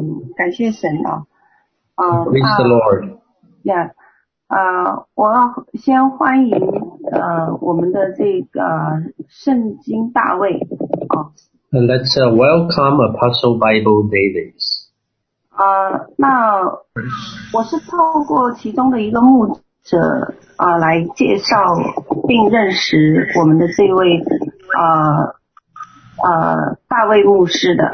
嗯，感谢神啊，啊、Praise the Lord. Yeah，呃，我要先欢迎呃我们的这个圣经大卫哦，And let's uh, welcome Apostle Bible Davis. 啊，那我是透过其中的一个牧者啊、呃来介绍并认识我们的这位呃呃大卫牧师的。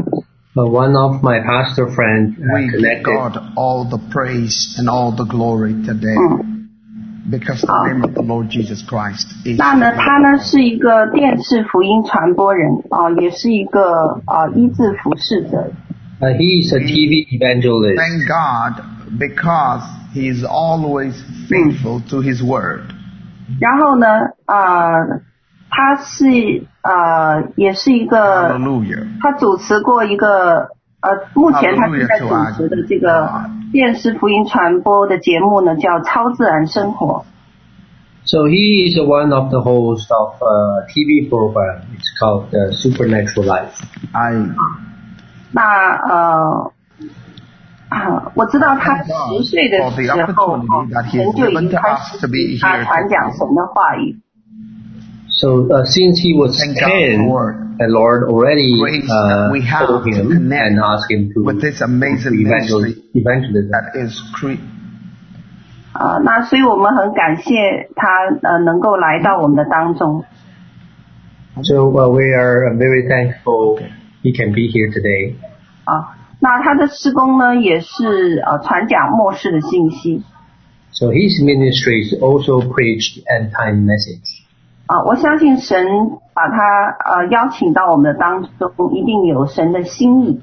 Uh, one of my pastor friends uh, We give connected. God all the praise and all the glory today 嗯， because the name of the Lord Jesus Christ is 那呢，他呢是一个电视福音传播人啊、也是一个啊、医治服侍者。 Uh, he is a TV evangelist. Thank God because He is always faithful to His word. 然后呢，呃， 他是呃，也是一个，他主持过一个呃，目前他是在主持的这个电视福音传播的节目呢，叫《超自然生活》。So he is one of the host of a TV program. It's called the Supernatural Life. I. 那呃啊，我知道他十岁的时候，人就已经开始他传讲神的话语。So uh, since he was Thank God 10, for the Lord already grace uh, that we have told to him connect and asked him to with this to amazing evangel- ministry evangelism. that is cre- 啊、那所以我们很感谢他呃能够来到我们的当中。 So uh, we are very thankful he can be here today. 啊，那他的施工呢，也是呃传讲末世的信息 So his ministry is also preached end time message. 啊。我相信神把他呃邀请到我们的当中，一定有神的心意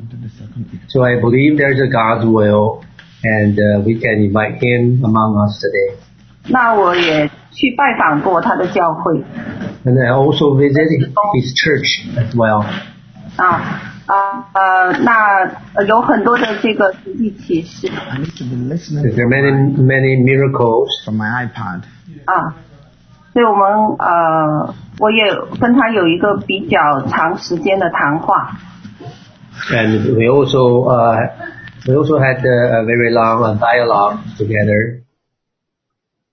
So I believe there's a God's will, and uh, we can invite him among us today. 那我也去拜访过他的教会 And I also visited his church as well. 啊啊呃，那呃有很多的这个实际启示 I need to be listening There are many, many miracles. from my iPad. 啊， 所以我们呃我也跟他有一个比较长时间的谈话 And we also, uh, we also had a, very long uh, dialogue together.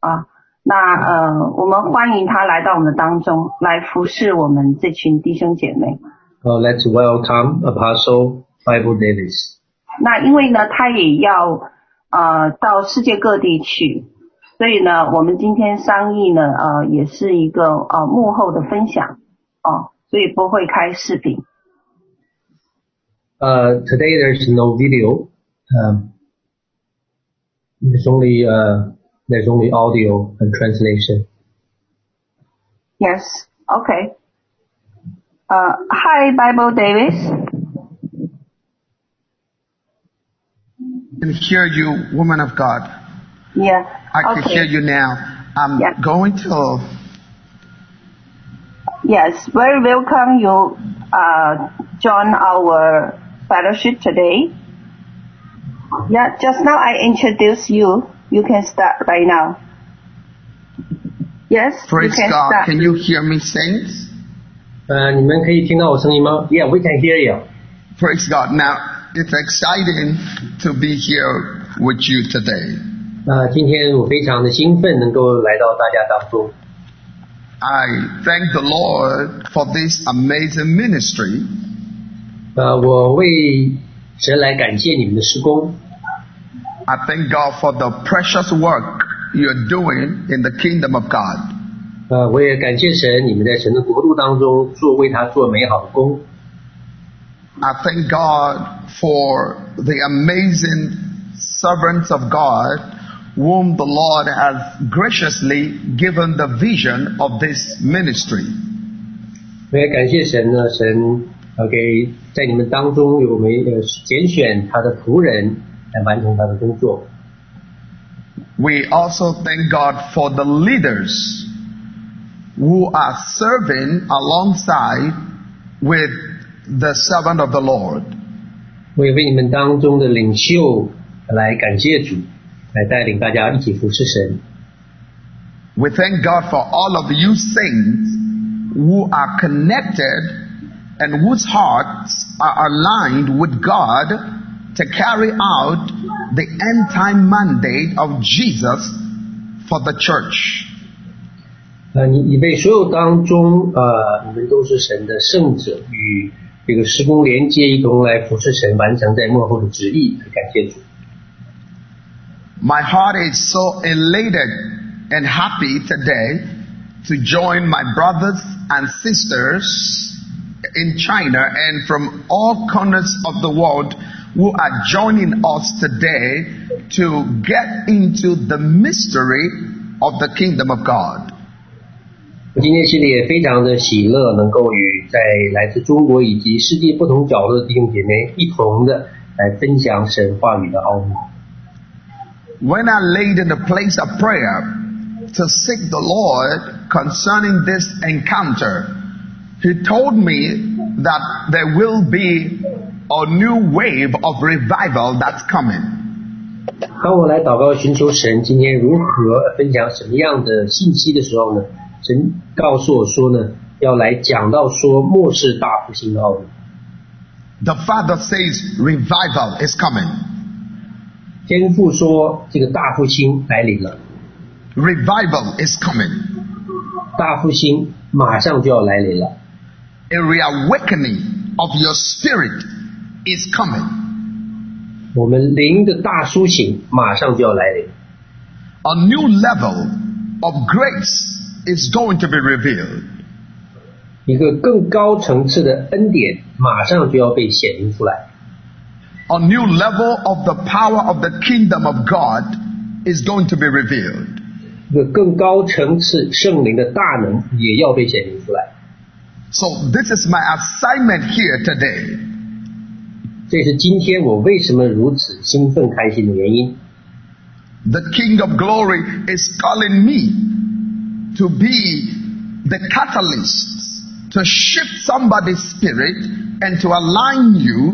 啊。那呃，我们欢迎他来到我们的当中，来服侍我们这群弟兄姐妹。Uh, let's welcome Apostle Bible Davis. 那因为呢，他也要呃到世界各地去，所以呢，我们今天商议呢，呃，也是一个呃幕后的分享哦、所以不会开视频。 Uh, today there's no video. Um, there's only, uh, there's only audio and translation. Yes, okay. Uh, hi, Bible Davis. I can hear you, woman of God. Yeah. I can okay. hear you now. I'm Yeah. going to Yes, very welcome you uh, join our fellowship today. Yeah, just now I introduced you. You can start right now. Yes, praise you can God. start. Can you hear me, saints? 呃，你们可以听到我声音吗？Yeah, we can hear you. Praise God. Now, it's exciting to be here with you today. 呃，今天我非常的兴奋，能够来到大家当中。 I thank the Lord for this amazing ministry 呃，我为神来感谢你们的施工， I thank God for the precious work you're doing in the kingdom of God. 呃，我也感谢神，你们在神的国度当中做为他做美好的工。 I thank God for the amazing servants of God whom the Lord has graciously given the vision of this ministry. 我也感谢神呢，神呃给在你们当中有没呃拣选他的仆人来完成他的工作。 We also thank God for the leaders who are serving alongside with the servant of the Lord. 我也为你们当中的领袖来感谢主， 来带领大家一起服侍神。 We thank God for all of you saints who are connected and whose hearts are aligned with God to carry out the end time mandate of Jesus for the church. 呃，你你被所有当中，呃，你们都是神的圣者，与这个时空连接，一同来服侍神，完成在幕后的旨意。感谢主。 My heart is so elated and happy today to join my brothers and sisters in China and from all corners of the world who are joining us today to get into the mystery of the kingdom of God. 我今天心里也非常的喜乐，能够与在来自中国以及世界不同角落的弟兄姐妹一同的来分享神话语的奥秘。 When I laid in the place of prayer to seek the Lord concerning this encounter, He told me that there will be a new wave of revival that's coming. 当我来祷告寻求神今天如何分享什么样的信息的时候呢？神告诉我说呢，要来讲到说末世大复兴的奥秘。 The Father says revival is coming. 天父说这个大复兴来临了， Revival is coming. 大复兴马上就要来临了。 A reawakening of your spirit is coming. 我们灵的大苏醒马上就要来临， A new level of grace is going to be revealed. 一个更高层次的恩典马上就要被显明出来， A new level of the power of the kingdom of God is going to be revealed. 一个更高层次圣灵的大能也要被显明出来。 So this is my assignment here today. 这是今天我为什么如此兴奋开心的原因。 The King of Glory is calling me to be the catalyst to shift somebody's spirit and to align you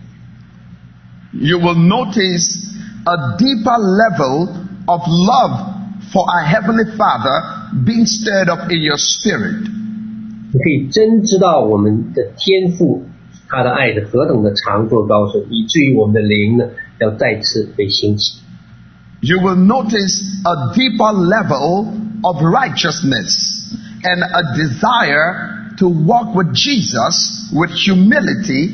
you will notice a deeper level of love for our Heavenly Father being stirred up in your spirit. 你可以真知道我们的天父，他的爱是何等的长阔高深，以至于我们的灵呢要再次被兴起。You will notice a deeper level of righteousness and a desire to walk with Jesus with humility,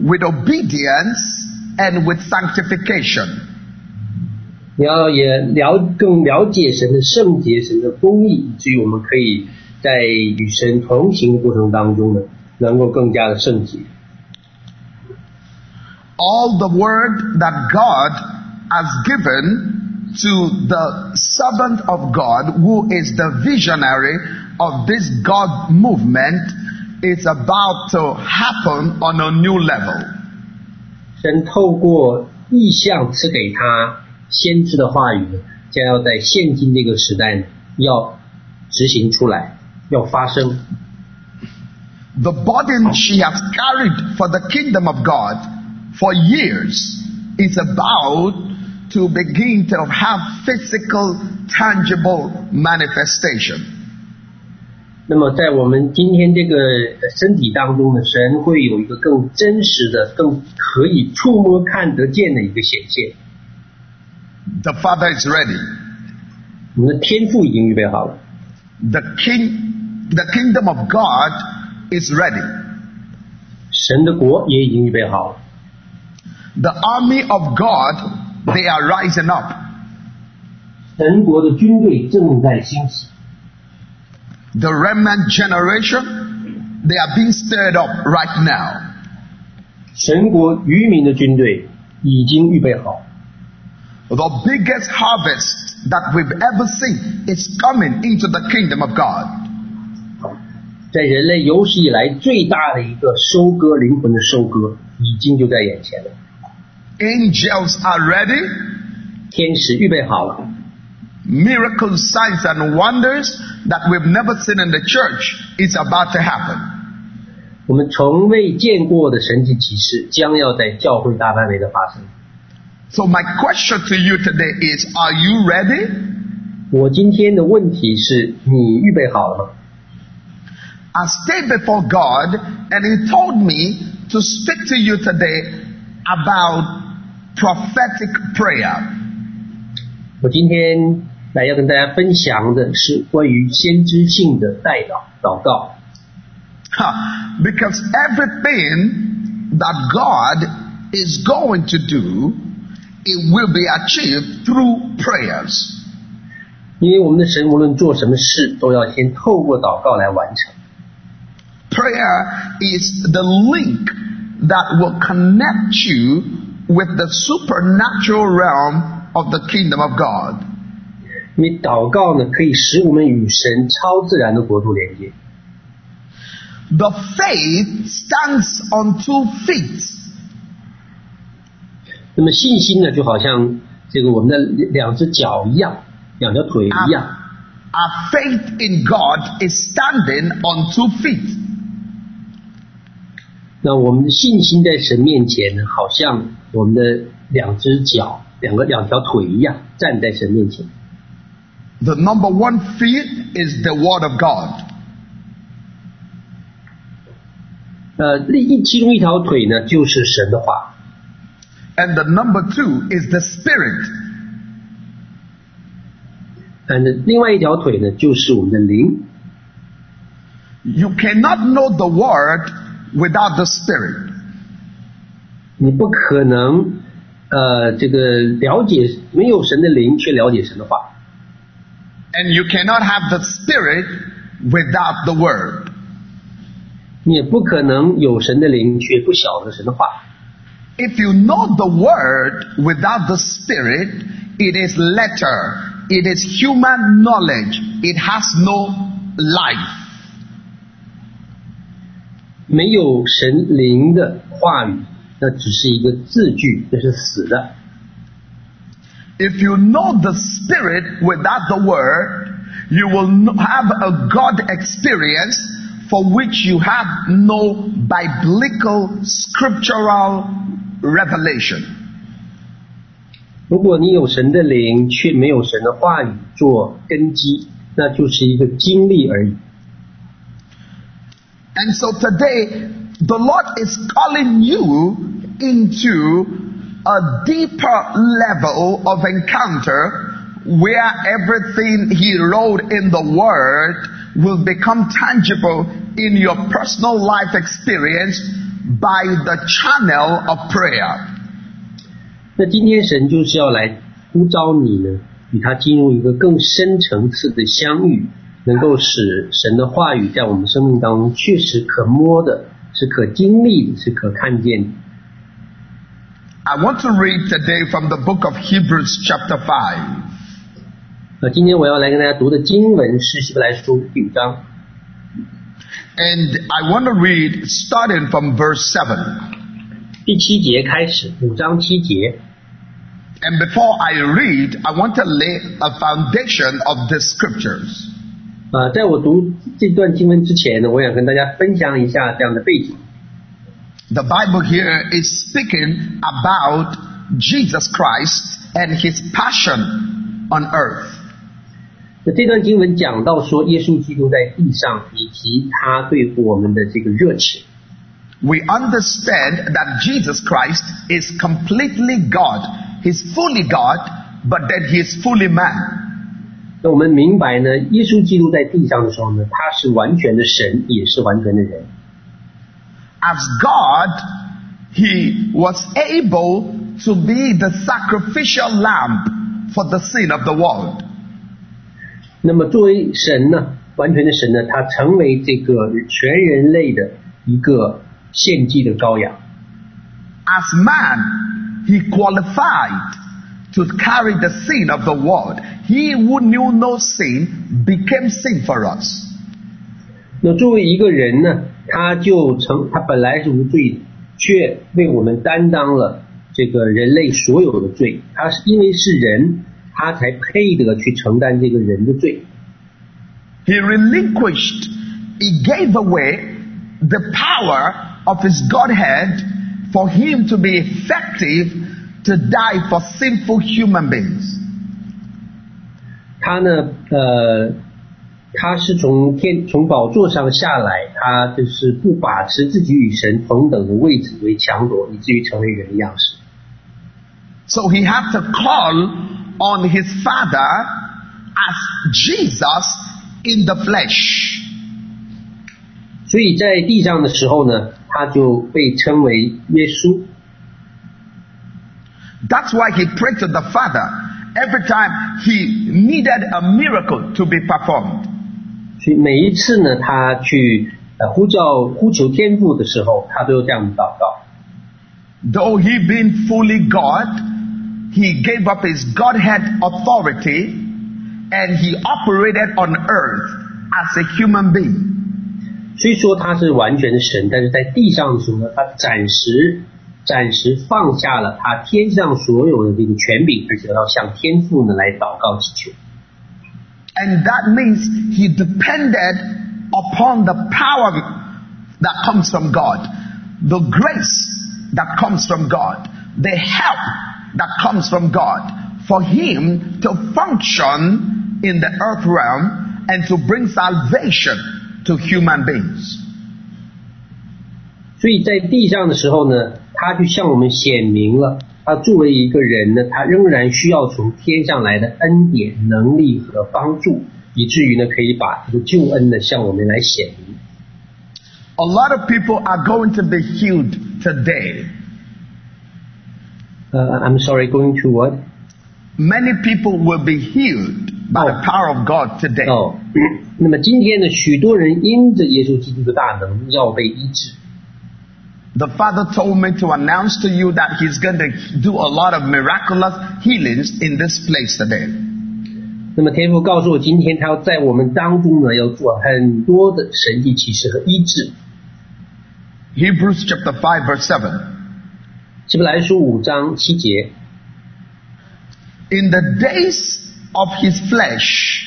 with obedience, and with sanctification. 你要也了更了解神的圣洁、神的公义，以至于我们可以在与神同行的过程当中呢，能够更加的圣洁。 all the word that God has given to the servant of God who is the visionary of this God movement is about to happen on a new level. 神透过异象赐给他先知的话语，将要在现今这个时代要执行出来，要发生。The burden she has carried for the kingdom of God for years is about to begin to have physical, tangible manifestation. 那么在我们今天这个身体当中呢，神会有一个更真实的、更可以触摸看得见的一个显现。The Father is ready. 我们的天赋已经预备好了，The king, the kingdom of God is ready. 神的国也已经预备好了。The army of God, they are rising up. 神国的军队正在兴起，The remnant generation, they are being stirred up right now. 神国渔民的军队已经预备好。 The biggest harvest that we've ever seen is coming into the kingdom of God. 在人类有史以来最大的一个收割灵魂的收割，已经就在眼前了。 Angels are ready 天使预备好了。 Miracles, signs, and wonders that we've never seen in the church is about to happen. 我们从未见过的神迹奇事将要在教会大范围的发生。 So my question to you today is, are you ready? 我今天的问题是你预备好了吗？ I stayed before God and He told me to speak to you today about prophetic prayer. 我今天 来要跟大家分享的是关于先知性的代祷祷告， Huh. Because everything that God is going to do, it will be achieved through prayers. 因为我们的神无论做什么事，都要先透过祷告来完成。 Prayer is the link that will connect you with the supernatural realm of the kingdom of God. 因为祷告呢，可以使我们与神超自然的国度连接。The faith stands on two feet. 那么信心呢，就好像这个我们的两只脚一样，两条腿一样。Our faith in God is standing on two feet. 那我们的信心在神面前呢，好像我们的两只脚、两个两条腿一样，站在神面前。The number one feet is the Word of God. 呃，另一其中一条腿呢，就是神的话。 And the number two is the Spirit. 嗯，另外一条腿呢，就是我们的灵。 You cannot know the Word without the Spirit. 你不可能呃，这个了解没有神的灵，却了解神的话。 And you cannot have the Spirit without the Word. 你也不可能有神的灵，却不晓得神的话。 If you know the Word without the Spirit, it is letter, it is human knowledge, it has no life. 没有神灵的话语，那只是一个字句，那是死的。 If you know the Spirit without the Word, you will no- have a God experience for which you have no biblical scriptural revelation. 如果你有神的灵，却没有神的话语做根基，那就是一个经历而已。 And so today, the Lord is calling you into a deeper level of encounter where everything He wrote in the Word will become tangible in your personal life experience by the channel of prayer. 那今天神就是要来呼召你呢，与他进入一个更深层次的相遇，能够使神的话语在我们生命当中确实可摸的，是可经历的，是可看见的。 I want to read today from the book of Hebrews, chapter 5. 那今天我要来跟大家读的经文是希伯来书第五章， And I want to read starting from verse 7. 第七节开始，五章七节。 And before I read, I want to lay a foundation of the scriptures. 呃，在我读这段经文之前呢，我想跟大家分享一下这样的背景。 The Bible here is speaking about Jesus Christ and his passion on earth. 那这段经文讲到说，耶稣基督在地上以及他对我们的这个热情。 We understand that Jesus Christ is completely God. He's fully God, but then he is fully man. 那我们明白呢，耶稣基督在地上的时候呢，他是完全的神，也是完全的人。 As God, he was able to be the sacrificial lamb for the sin of the world. 那么作为神呢，完全的神呢，他成为这个全人类的一个献祭的羔羊。 As man, he qualified to carry the sin of the world. He who knew no sin became sin for us. 那作为一个人呢， 他就成他本来是无罪的，却为我们担当了 这个人类所有的罪，他是因为是人，他才配得去承担这个人的罪。 He relinquished, he gave away the power of his Godhead for him to be effective to die for sinful human beings. 他呢，呃， 他是从天从宝座上下来，他就是不把持自己与神同等的位置为强夺，以至于成为人的样式。 So he had to call on his Father as Jesus in the flesh. 所以在地上的时候呢，他就被称为耶稣。 That's why he prayed to the Father every time he needed a miracle to be performed. 所以每一次呢，他去呃呼叫呼求天父的时候，他都有这样的祷告。Though he being fully God, he gave up his Godhead authority and he operated on earth as a human being. 虽说他是完全的神，但是在地上的时候呢，他暂时暂时放下了他天上所有的这个权柄，而且要向天父呢来祷告祈求。And that means he depended upon the power that comes from God, the grace that comes from God, the help that comes from God for him to function in the earth realm and to bring salvation to human beings. 所以在地上的时候呢，他就向我们显明了， 他作为一个人呢，他仍然需要从天上来的恩典、能力和帮助，以至于呢，可以把这个救恩呢向我们来显明。A lot of people are going to be healed today. 呃、i m sorry, going to what? Many people will be healed by the Oh. power of God today. 哦，那么今天呢，许多人因着耶稣基督的大能要被医治。The Father told me to announce to you that He's going to do a lot of miraculous healings in this place today. 那么天父告诉我，今天他要在我们当中呢，要做很多的神迹奇事和医治。 Hebrews chapter 5 verse 7. 希伯来书五章七节， In the days of His flesh,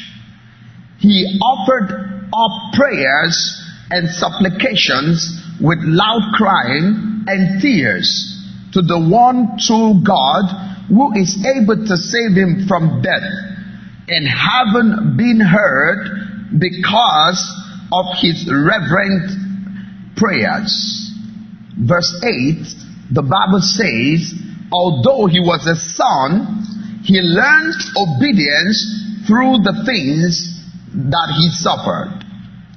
He offered up prayers and supplications with loud crying and tears to the one true God who is able to save him from death and haven't been heard because of his reverent prayers. Verse 8, the Bible says, although he was a son, he learned obedience through the things that he suffered.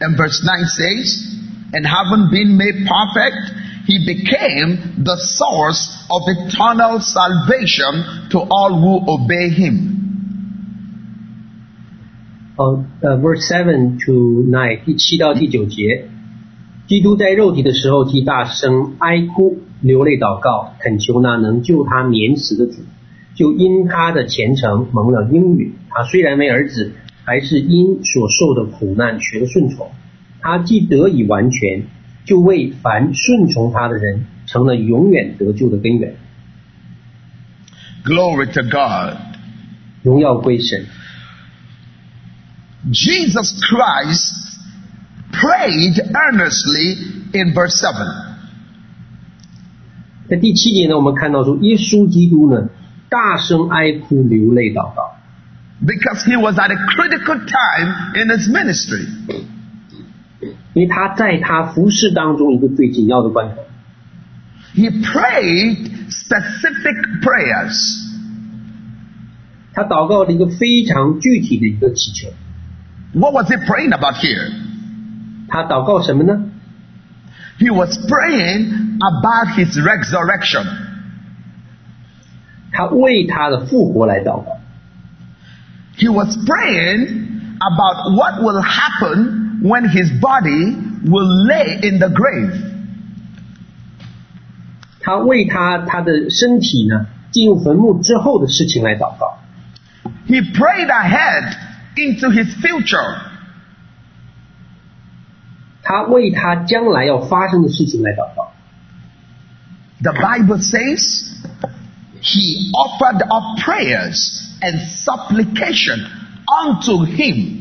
And verse 9 says, and having been made perfect, he became the source of eternal salvation to all who obey him. 哦，呃，verse seven to nine 第七到第九节，基督在肉体的时候，既大声哀哭、流泪祷告，恳求那能救他免死的主，就因他的虔诚蒙了应允。他虽然为儿子，还是因所受的苦难学了顺从。 他既得以完全，就为凡顺从他的人成了永远得救的根源。 Glory to God. 荣耀归神。 Jesus Christ prayed earnestly in verse 7. 在第七节呢，我们看到说，耶稣基督呢，大声哀哭流泪祷告。 Because he was at a critical time in his ministry. 因为他在他服饰当中一个最紧要的关头， He prayed specific prayers. 他祷告了一个非常具体的一个祈求。 What was he praying about here? 他祷告什么呢？ He was praying about his resurrection. 他为他的复活来祷告， He was praying about what will happen when his body will lay in the grave. 他为他他的身体呢进入坟墓之后的事情来祷告。 He prayed ahead into his future. 他为他将来要发生的事情来祷告。 The Bible says he offered up prayers and supplication unto him.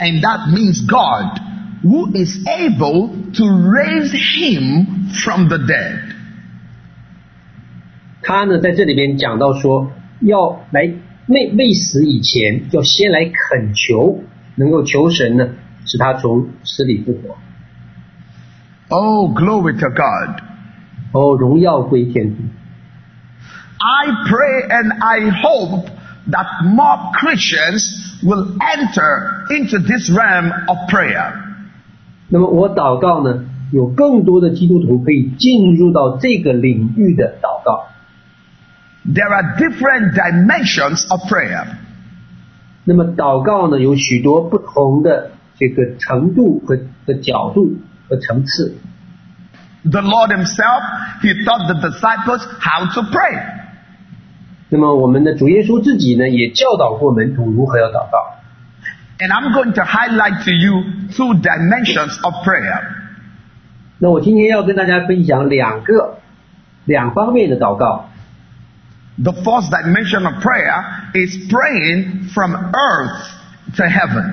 And that means God, who is able to raise him from the dead. 他呢，在这里边讲到说，要来未未死以前，要先来恳求，能够求神呢，使他从死里复活。 Oh, glory to God. 哦，荣耀归天父。 I pray and I hope that more Christians will enter into this realm of prayer. 那么我祷告呢，有更多的基督徒可以进入到这个领域的祷告。 There are different dimensions of prayer. 那么祷告呢，有许多不同的这个程度和和角度和层次。 The Lord Himself, He taught the disciples how to pray. 那么我们的主耶稣自己呢，也教导过门徒如何要祷告。And I'm going to highlight to you two dimensions of prayer. 那我今天要跟大家分享两个两方面的祷告。The first dimension of prayer is praying from earth to heaven.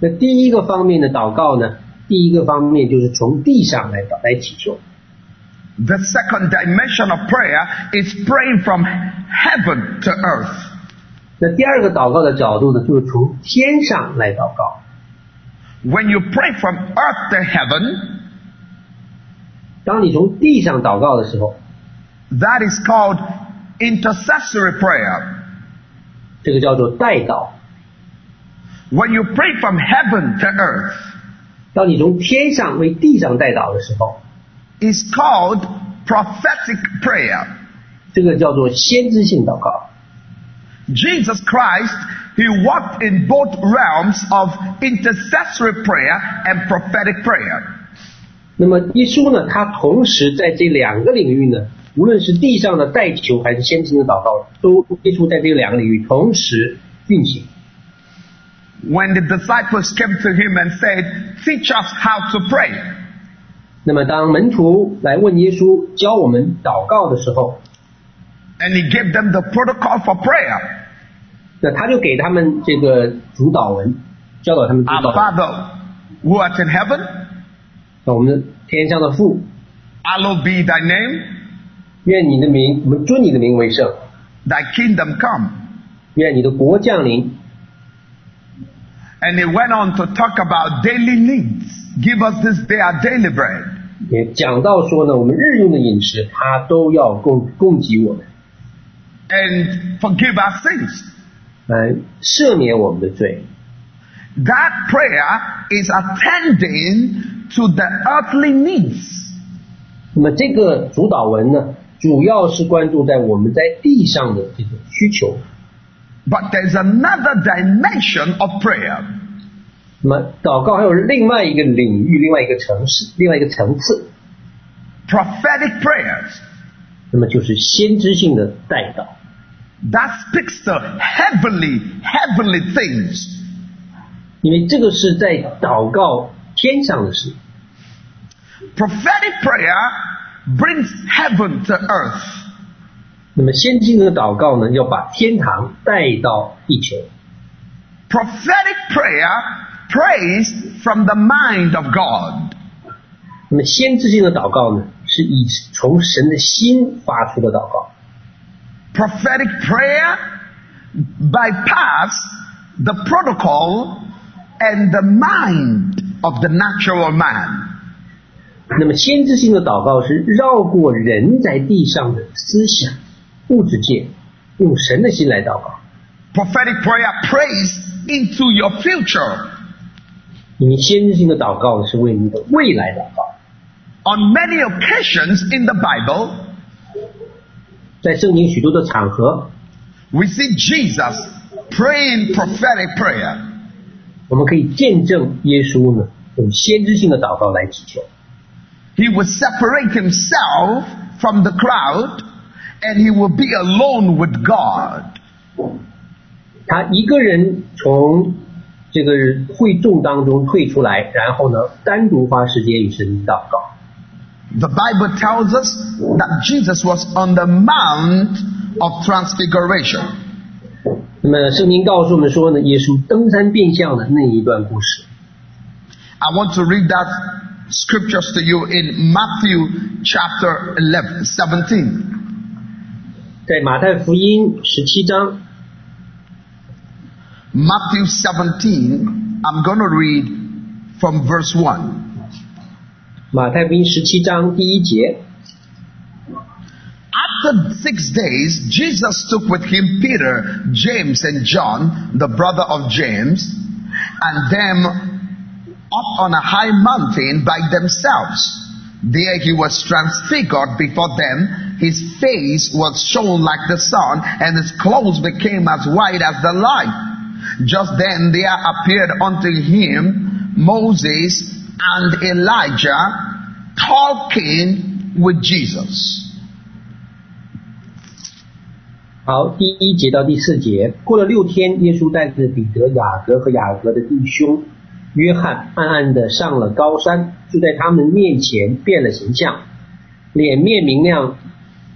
那第一个方面的祷告呢，第一个方面就是从地上来祷来祈求。The second dimension of prayer is praying from heaven to earth. 那第二个祷告的角度呢，就是从天上来祷告。 When you pray from earth to heaven, 当你从地上祷告的时候， that is called intercessory prayer. 这个叫做代祷； When you pray from heaven to earth, 当你从天上为地上代祷的时候， is called prophetic prayer. 这个叫做先知性祷告。 Jesus Christ, He walked in both realms of intercessory prayer and prophetic prayer. 那么耶稣呢，他同时在这两个领域呢，无论是地上的代求还是先知性的祷告，都耶稣在这两个领域同时运行。 When the disciples came to Him and said, Teach us how to pray, 那么当门徒来问耶稣教我们祷告的时候，and he gave them the protocol for prayer。那他就给他们这个主祷文，教导他们主导。Our Father who art in heaven，那我们天上的父，Hallowed be thy name，愿你的名，我们尊你的名为圣。Thy kingdom come，愿你的国降临。And he went on to talk about daily needs. Give us this day our daily bread. 也讲到说呢，我们日用的饮食，他都要供供给我们，And forgive our sins. 来赦免我们的罪。That prayer is attending to the earthly needs. 那么这个主导文呢，主要是关注在我们在地上的这种需求。But there's another dimension of prayer. 那么祷告还有另外一个领域、另外一个城市、另外一个层次，Prophetic prayers. 那么就是先知性的代祷。That speaks to heavenly, heavenly things. 因为这个是在祷告天上的事。Prophetic prayer brings heaven to earth. 那么先知性的祷告呢，要把天堂带到地球。Prophetic prayer prays from the mind of God. 那么先知性的祷告呢，是以从神的心发出的祷告。 Prophetic prayer bypass the protocol and the mind of the natural man. 那么先知性的祷告是绕过人在地上的思想、物质界，用神的心来祷告。 Prophetic prayer prays into your future. 因为先知性的祷告是为你的未来祷告。 On many occasions in the Bible, 在圣经许多的场合， we see Jesus praying prophetic prayer. 我们可以见证耶稣呢用先知性的祷告来祈求。 He would separate himself from the crowd and he would be alone with God. 他一个人从 这个会众当中退出来，然后呢单独花时间与神祷告。 The Bible tells us that Jesus was on the Mount of Transfiguration. 那么圣经告诉我们说呢，耶稣登山变相的那一段故事。 I want to read that scriptures to you in Matthew chapter 11, 17. 在马太福音十七章， Matthew 17, I'm going to read from verse 1. 马太福音十七章第一节， After six days, Jesus took with him Peter, James, and John, the brother of James, and them up on a high mountain by themselves. There he was transfigured before them. His face was shone like the sun, and his clothes became as white as the light. Just then there appeared unto him Moses and Elijah talking with Jesus. 好，第一节到第四节，过了六天，耶稣带着彼得、雅各和雅各的弟兄约翰，暗暗的上了高山，就在他们面前变了形象，脸面明亮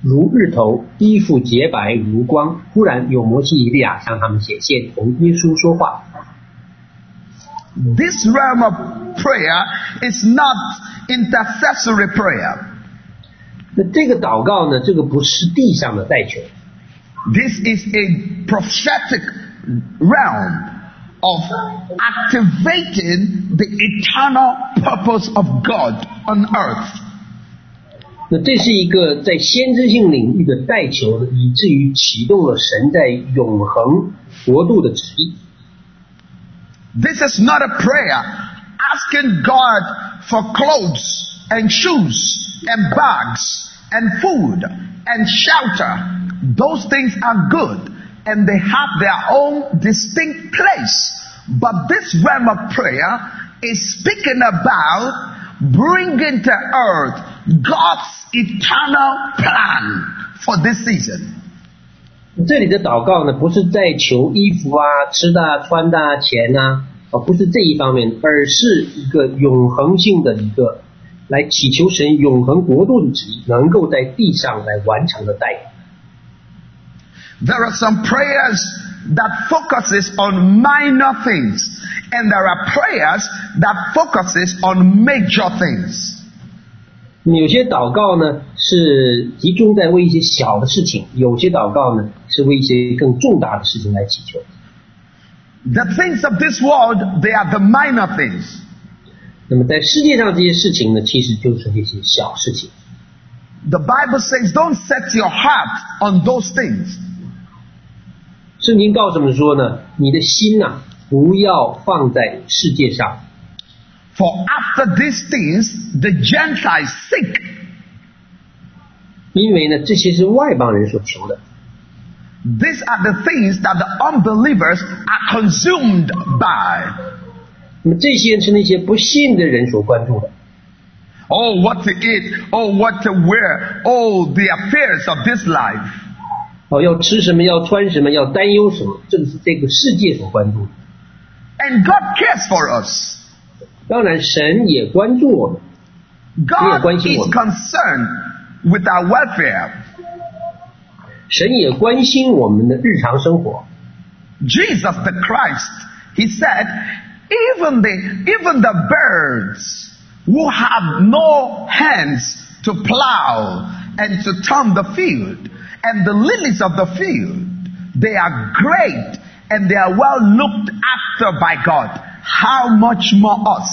如日头，衣服洁白如光。忽然有摩西以利亚向他们显现，同耶稣说话。 This realm of prayer is not intercessory prayer. 那这个祷告呢，这个不是地上的代求， This is a prophetic realm of activating the eternal purpose of God on earth. 那这是一个在先知性领域的代求，以至于启动了神在永恒国度的旨意。This is not a prayer asking God for clothes and shoes and bags and food and shelter. Those things are good and they have their own distinct place. But this realm of prayer is speaking about bringing to earth God's eternal plan for this season. 这里的祷告呢，不是在求衣服啊、吃的、啊、穿的、啊、钱呐、啊，不是这一方面，而是一个永恒性的一个来祈求神永恒国度的旨意能够在地上来完成的带领。 There are some prayers that focuses on minor things and there are prayers that focuses on major things. 有些祷告呢是集中在为一些小的事情，有些祷告呢是为一些更重大的事情来祈求。The things of this world, they are the minor things. 那么在世界上这些事情呢，其实就是那些小事情。The Bible says don't set your heart on those things. 圣经告诉我们说呢，你的心呐、不要放在世界上，For after these things, the Gentiles seek. 因为呢，这些是外邦人所求的。 These are the things that the unbelievers are consumed by. 那么这些是那些不信的人所关注的。 Oh, what to eat. Oh, what to wear. Oh, the affairs of this life. 哦，要吃什么，要穿什么，要担忧什么，正是这个世界所关注的。 And God cares for us. 当然，神也关注我们， God 关心 is 我们。 concerned with our welfare. 神也关心我们的日常生活。 Jesus the Christ, he said, even the, even the birds who have no hands to plow and to turn the field, and the lilies of the field, they are great and they are well looked after by God. How much more us?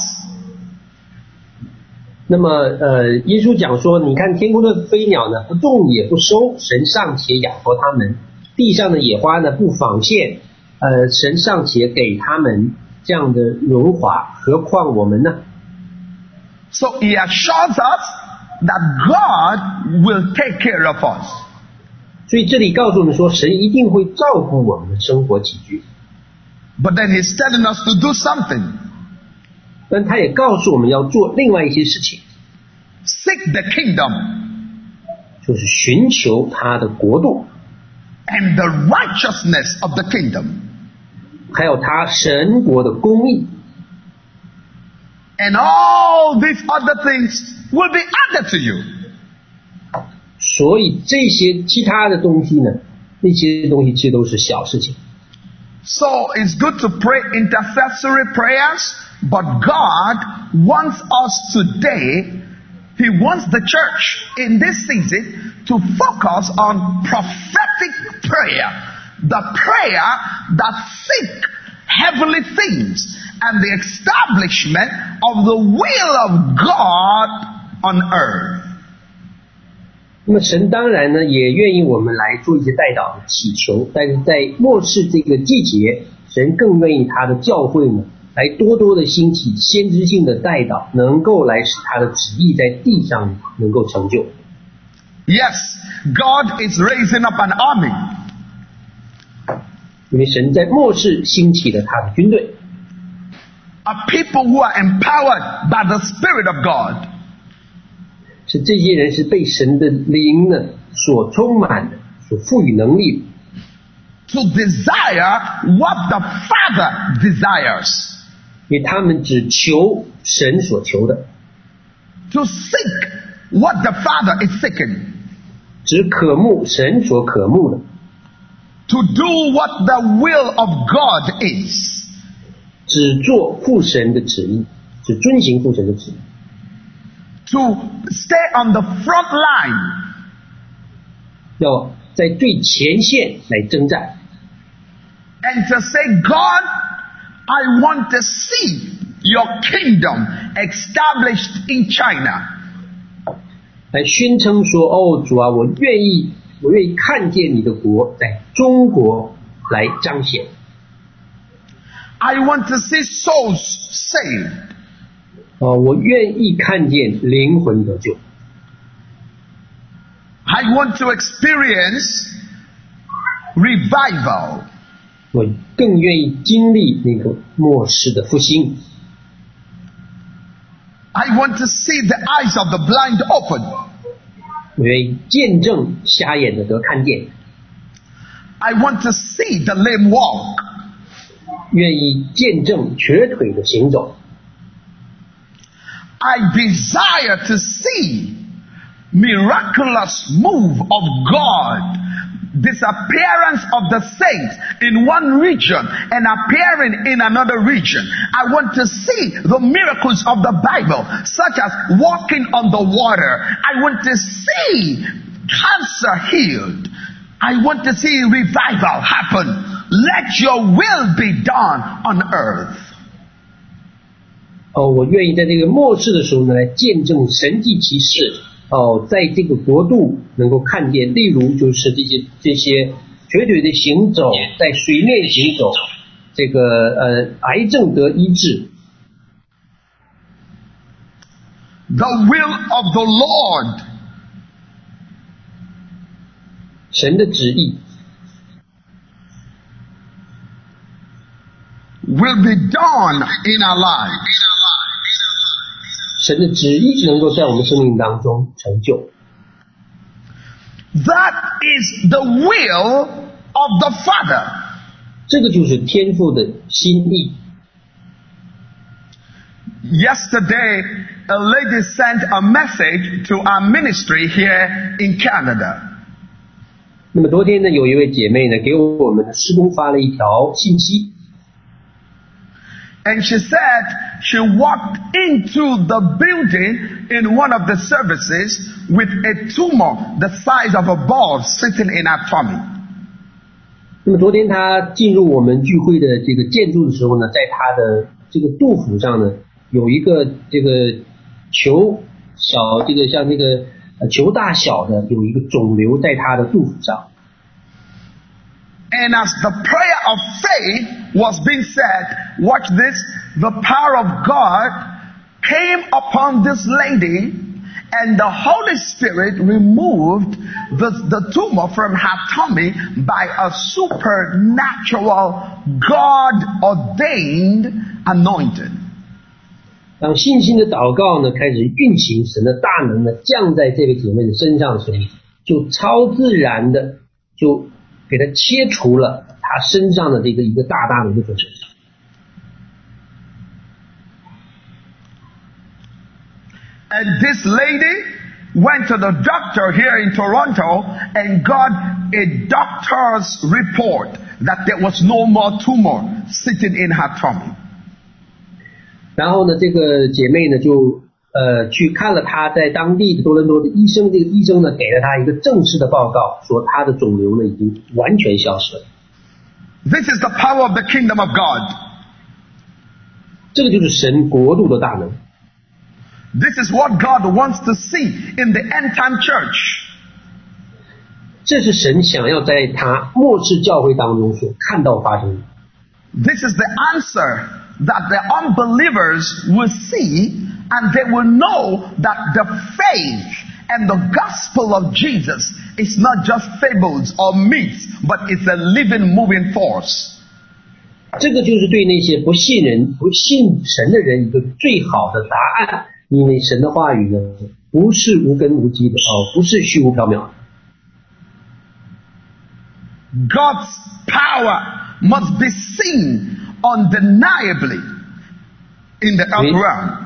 那么，呃，耶稣讲说，你看天空的飞鸟呢，不动也不收，神尚且养活它们；地上的野花呢，不纺线，呃，神尚且给他们这样的荣华，何况我们呢？So he assures us that God will take care of us. 所以这里告诉我们说，神一定会照顾我们的生活起居，But then he's telling us to do something. 但他也告诉我们要做另外一些事情，Seek the kingdom 就是寻求他的国度，and the righteousness of the kingdom. 还有他神国的公义。And all these other things will be added to you. 所以这些其他的东西呢，那些东西其实都是小事情。So it's good to pray intercessory prayers, but God wants us today, He wants the church in this season to focus on prophetic prayer. The prayer that seek heavenly things and the establishment of the will of God on earth. 那么神当然呢，也愿意我们来做一些代祷祈求，但是在末世这个季节，神更愿意他的教会呢，来多多的兴起先知性的代祷，能够来使他的旨意在地上能够成就。Yes, God is raising up an army. 因为神在末世兴起了他的军队，A people who are empowered by the Spirit of God. 是这些人是被神的灵呢所充满的，所赋予能力的， to desire what the Father desires, 因为他们只求神所求的， to seek what the Father is seeking, 只渴慕神所渴慕的， to do what the will of God is. 只做父神的旨意，只遵行父神的旨意。 to stay on the front line 要在最前线来征战， and to say, God, I want to see your kingdom established in China. 来宣称说：“哦，主啊，我愿意，我愿意看见你的国在中国来彰显。 I want to see souls saved. 哦，我愿意看见灵魂得救。I want to experience revival. 我更愿意经历那个末世的复兴。I want to see the eyes of the blind open. 我愿意见证瞎眼的得看见，I want to see the lame walk. 愿意见证瘸腿的行走。I desire to see miraculous move of God. Disappearance of the saints in one region and appearing in another region. I want to see the miracles of the Bible, such as walking on the water. I want to see cancer healed. I want to see revival happen. Let your will be done on earth. 哦，我愿意在这个末世的时候呢，来见证神迹奇事。哦，在这个国度能够看见，例如就是这些这些瘸腿的行走，在水面行走，这个呃癌症得医治， The will of the Lord 神的旨意 will be done in our lives. 神的旨意能够在我们生命当中成就。 That is the will of the Father. 这个就是天父的心意。 Yesterday, a lady sent a message to our ministry here in Canada. 那么昨天呢，有一位姐妹呢，给我们的施工发了一条信息， And she said she walked into the building in one of the services with a tumor the size of a ball sitting in her tummy. 那么昨天她进入我们聚会的这个建筑的时候呢，在她的这个肚腹上呢，有一个这个球小，这个像那个呃球大小的有一个肿瘤在她的肚腹上。 And as the prayer of faith was being said, watch this, the power of God came upon this lady and the Holy Spirit removed the, the tumor from her tummy by a supernatural, God ordained anointing. 当信心的祷告呢开始运行，神的大能呢降在这个姐妹的身上的时候，就超自然的就给她切除了 她身上的这个一个大大的一个肿瘤。 And this lady went to the doctor here in Toronto and got a doctor's report that there was no more tumor sitting in her tummy. 然后呢，这个姐妹呢就呃去看了她在当地的多伦多的医生，这个医生呢给了她一个正式的报告，说她的肿瘤呢已经完全消失了。 This is the power of the kingdom of God. 这个就是神国度的大能， This is what God wants to see in the end time church. 这是神想要在他末世教会当中所看到发生的。 This is the answer that the unbelievers will see and they will know that the faith and the gospel of Jesus is not just fables or myths, but it's a living, moving force. 这个就是对那些不信人、不信神的人一个最好的答案，因为神的话语呢，不是无根无基的哦，不是虚无缥缈的。 God's power must be seen undeniably in the earth Oui. realm.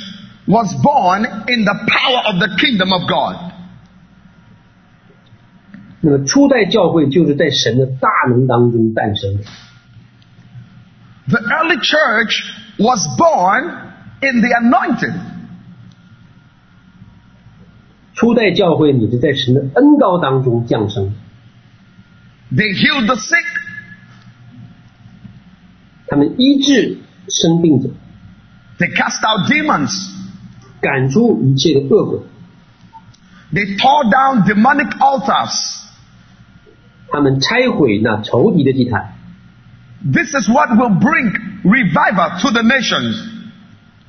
was born in the power of the kingdom of God. 那么初代教会就是在神的大能当中诞生的。The early church was born in the anointing. 初代教会你是在神的恩膏当中降生。They healed the sick. 他们医治生病者。They cast out demons. They tore down demonic altars. 他们拆毁那仇敌的祭坛。This is what will bring revival to the nations.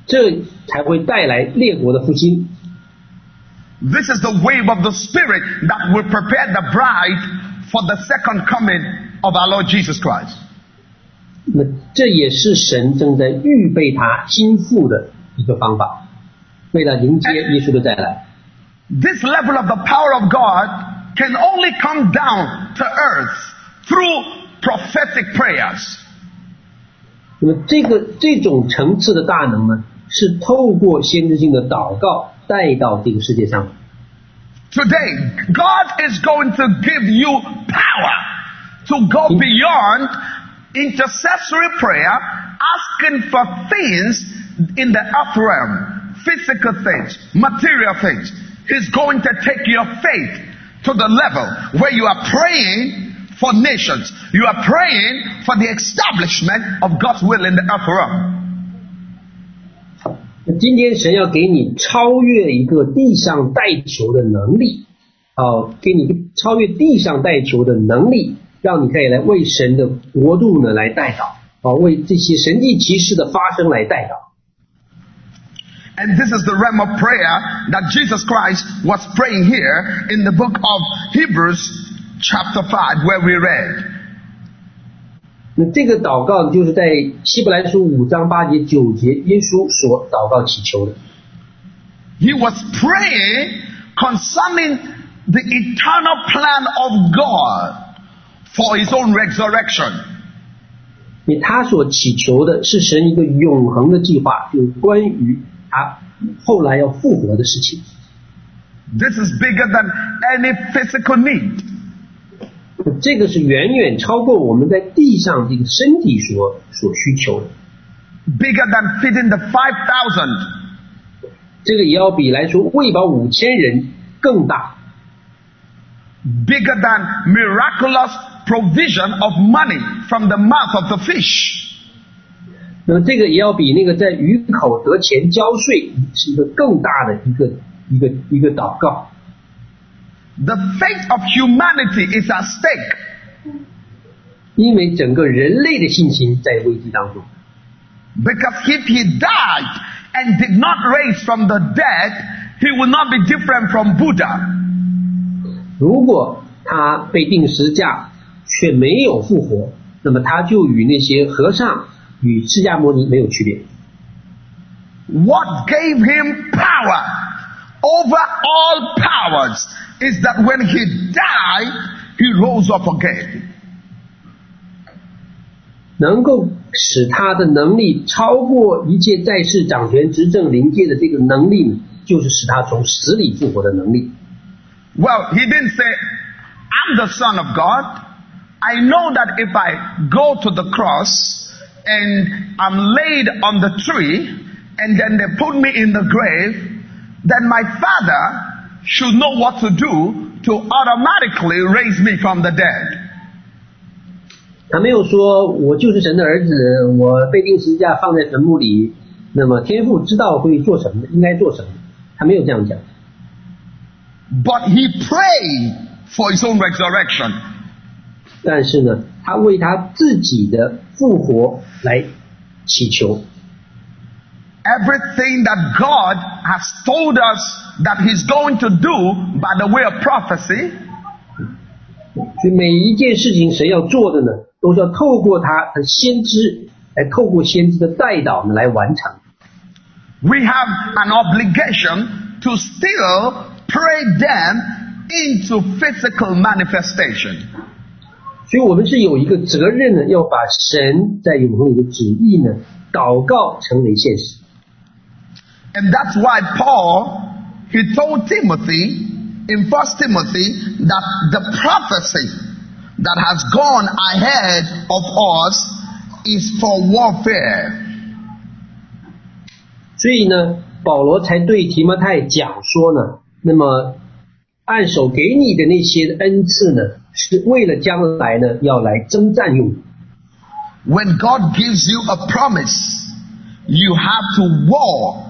这才会带来列国的复兴。This is the wave of the Spirit that will prepare the bride for the second coming of our Lord Jesus Christ. 那这也是神正在预备他新妇的一个方法。为了迎接耶稣的再来。 This level of the power of God can only come down to earth through prophetic prayers. 那么这个这种层次的大能呢，是透过先知性的祷告带到这个世界上。 Today, God is going to give you power to go beyond intercessory prayer, asking for things in the earth realm, physical things, material things. is going to take your faith to the level where you are praying for nations. You are praying for the establishment of God's will in the earth realm. 那今天神要给你超越一个地上代求的能力，好、啊，给你超越地上代求的能力，让你可以来为神的国度呢来代祷，啊，为这些神迹奇事的发生来代祷。And this is the realm of prayer that Jesus Christ was praying here in the book of Hebrews chapter 5 where we read. 那这个祷告就是在希伯来书五章八节九节，耶稣所祷告祈求的。 He was praying concerning the eternal plan of God for his own resurrection. 因为他所祈求的是神一个永恒的计划，就是关于 他后来要复活的事情。 This is bigger than any physical need. 这个是远远超过我们在地上这个身体所所需求的， Bigger than feeding the 5,000. 这个也要比来说喂饱五千人更大， Bigger than miraculous provision of money from the mouth of the fish. 那么这个也要比那个在鱼口得钱交税是一个更大的一个一个一个祷告。The fate of humanity is at stake. 因为整个人类的信心在危机当中。Because if he died and did not raise from the dead, he will not be different from Buddha. 如果他被钉十字架却没有复活，那么他就与那些和尚与释迦牟尼没有区别。 What gave him power over all powers is that when he died, he rose up again. 能够使他的能力超过一切在世掌权执政灵界的这个能力呢，就是使他从死里复活的能力。 Well, he didn't say, I'm the son of God. I know that if I go to the cross and I'm laid on the tree and then they put me in the grave, then my father should know what to do to automatically raise me from the dead. 他没有说我就是神的儿子，我被钉十字架放在坟墓里，那么天父知道会做什么，应该做什么，他没有这样讲。 But he prayed for his own resurrection. 但是呢，他为他自己的复活来祈求。 Everything that God has told us that he's going to do by the way of prophecy, 所以每一件事情神要做的呢，都是要透过他的先知，来透过先知的带导呢来完成。 we have an obligation to still pray them into physical manifestation. 所以我们是有一个责任呢，要把神在永恒里的旨意呢，祷告成为现实。And that's why Paul, he told Timothy in First Timothy that the prophecy that has gone ahead of us is for warfare. 所以呢，保罗才对提摩太讲说呢，那么按手给你的那些恩赐呢，是为了将来呢要来征战用的。 When God gives you a promise, you have to war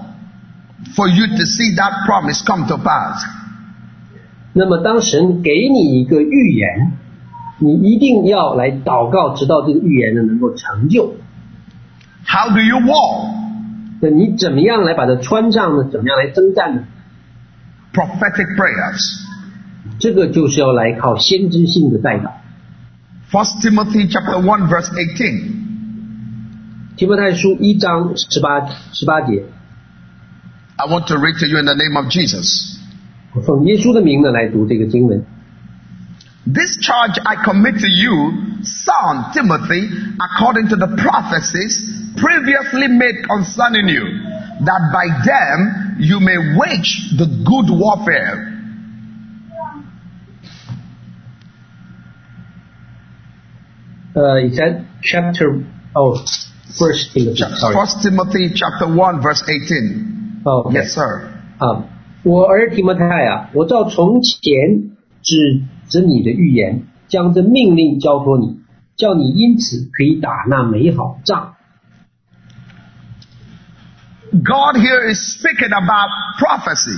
for you to see that promise come to pass. 那么当神给你一个预言，你一定要来祷告，直到这个预言呢能够成就。 How do you war? 那你怎么样来把它穿上呢？怎么样来征战呢？ Prophetic prayers. 这个就是要来靠先知性的带导。 First Timothy chapter 1 verse 18. 提摩太书一章十八十八节， I want to read to you in the name of Jesus. 我奉耶稣的名呢来读这个经文。 This charge I commit to you, son Timothy, according to the prophecies previously made concerning you, that by them you may wage the good warfare. 呃，以前 chapter 哦，first Timothy，sorry， First Timothy chapter 1 verse 18. 哦 Yes, sir. 啊，我儿提摩太啊，我照从前指着你的预言，将这命令交托你，叫你因此可以打那美好仗。 God here is speaking about prophecy.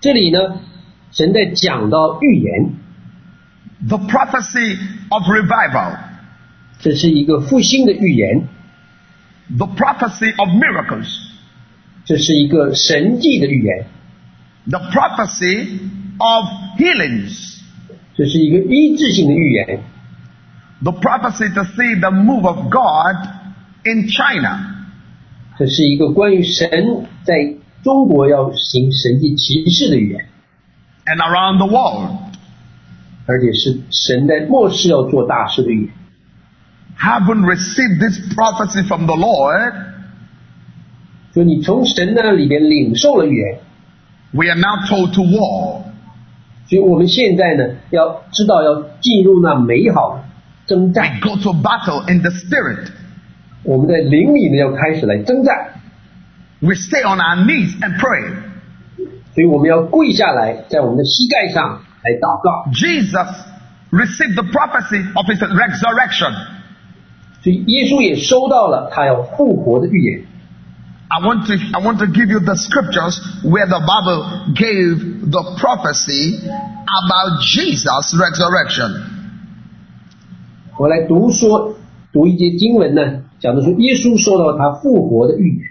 这里呢，神在讲到预言， The prophecy of revival. 这是一个复兴的预言， The prophecy of miracles. 这是一个神迹的预言， The prophecy of healings. 这是一个医治性的预言， The prophecy to see the move of God in China. 这是一个关于神在中国要行神迹奇事的预言， and around the world. 而且是神在末世要做大事的预言。 Having received this prophecy from the Lord, 就你从神那里边领受了预言， we are now told to war. 所以我们现在呢，要知道要进入那美好的征战 We，go to battle in the spirit. 我们在灵里呢要开始来征战， We stay on our knees and pray. 所以我们要跪下来，在我们的膝盖上来祷告。 Jesus received the prophecy of his resurrection. 所以耶稣也收到了他要复活的预言。 I want to I want to give you the scriptures where the Bible gave the prophecy about Jesus' resurrection. 我来读说读一节经文呢，讲的说耶稣收到他复活的预言。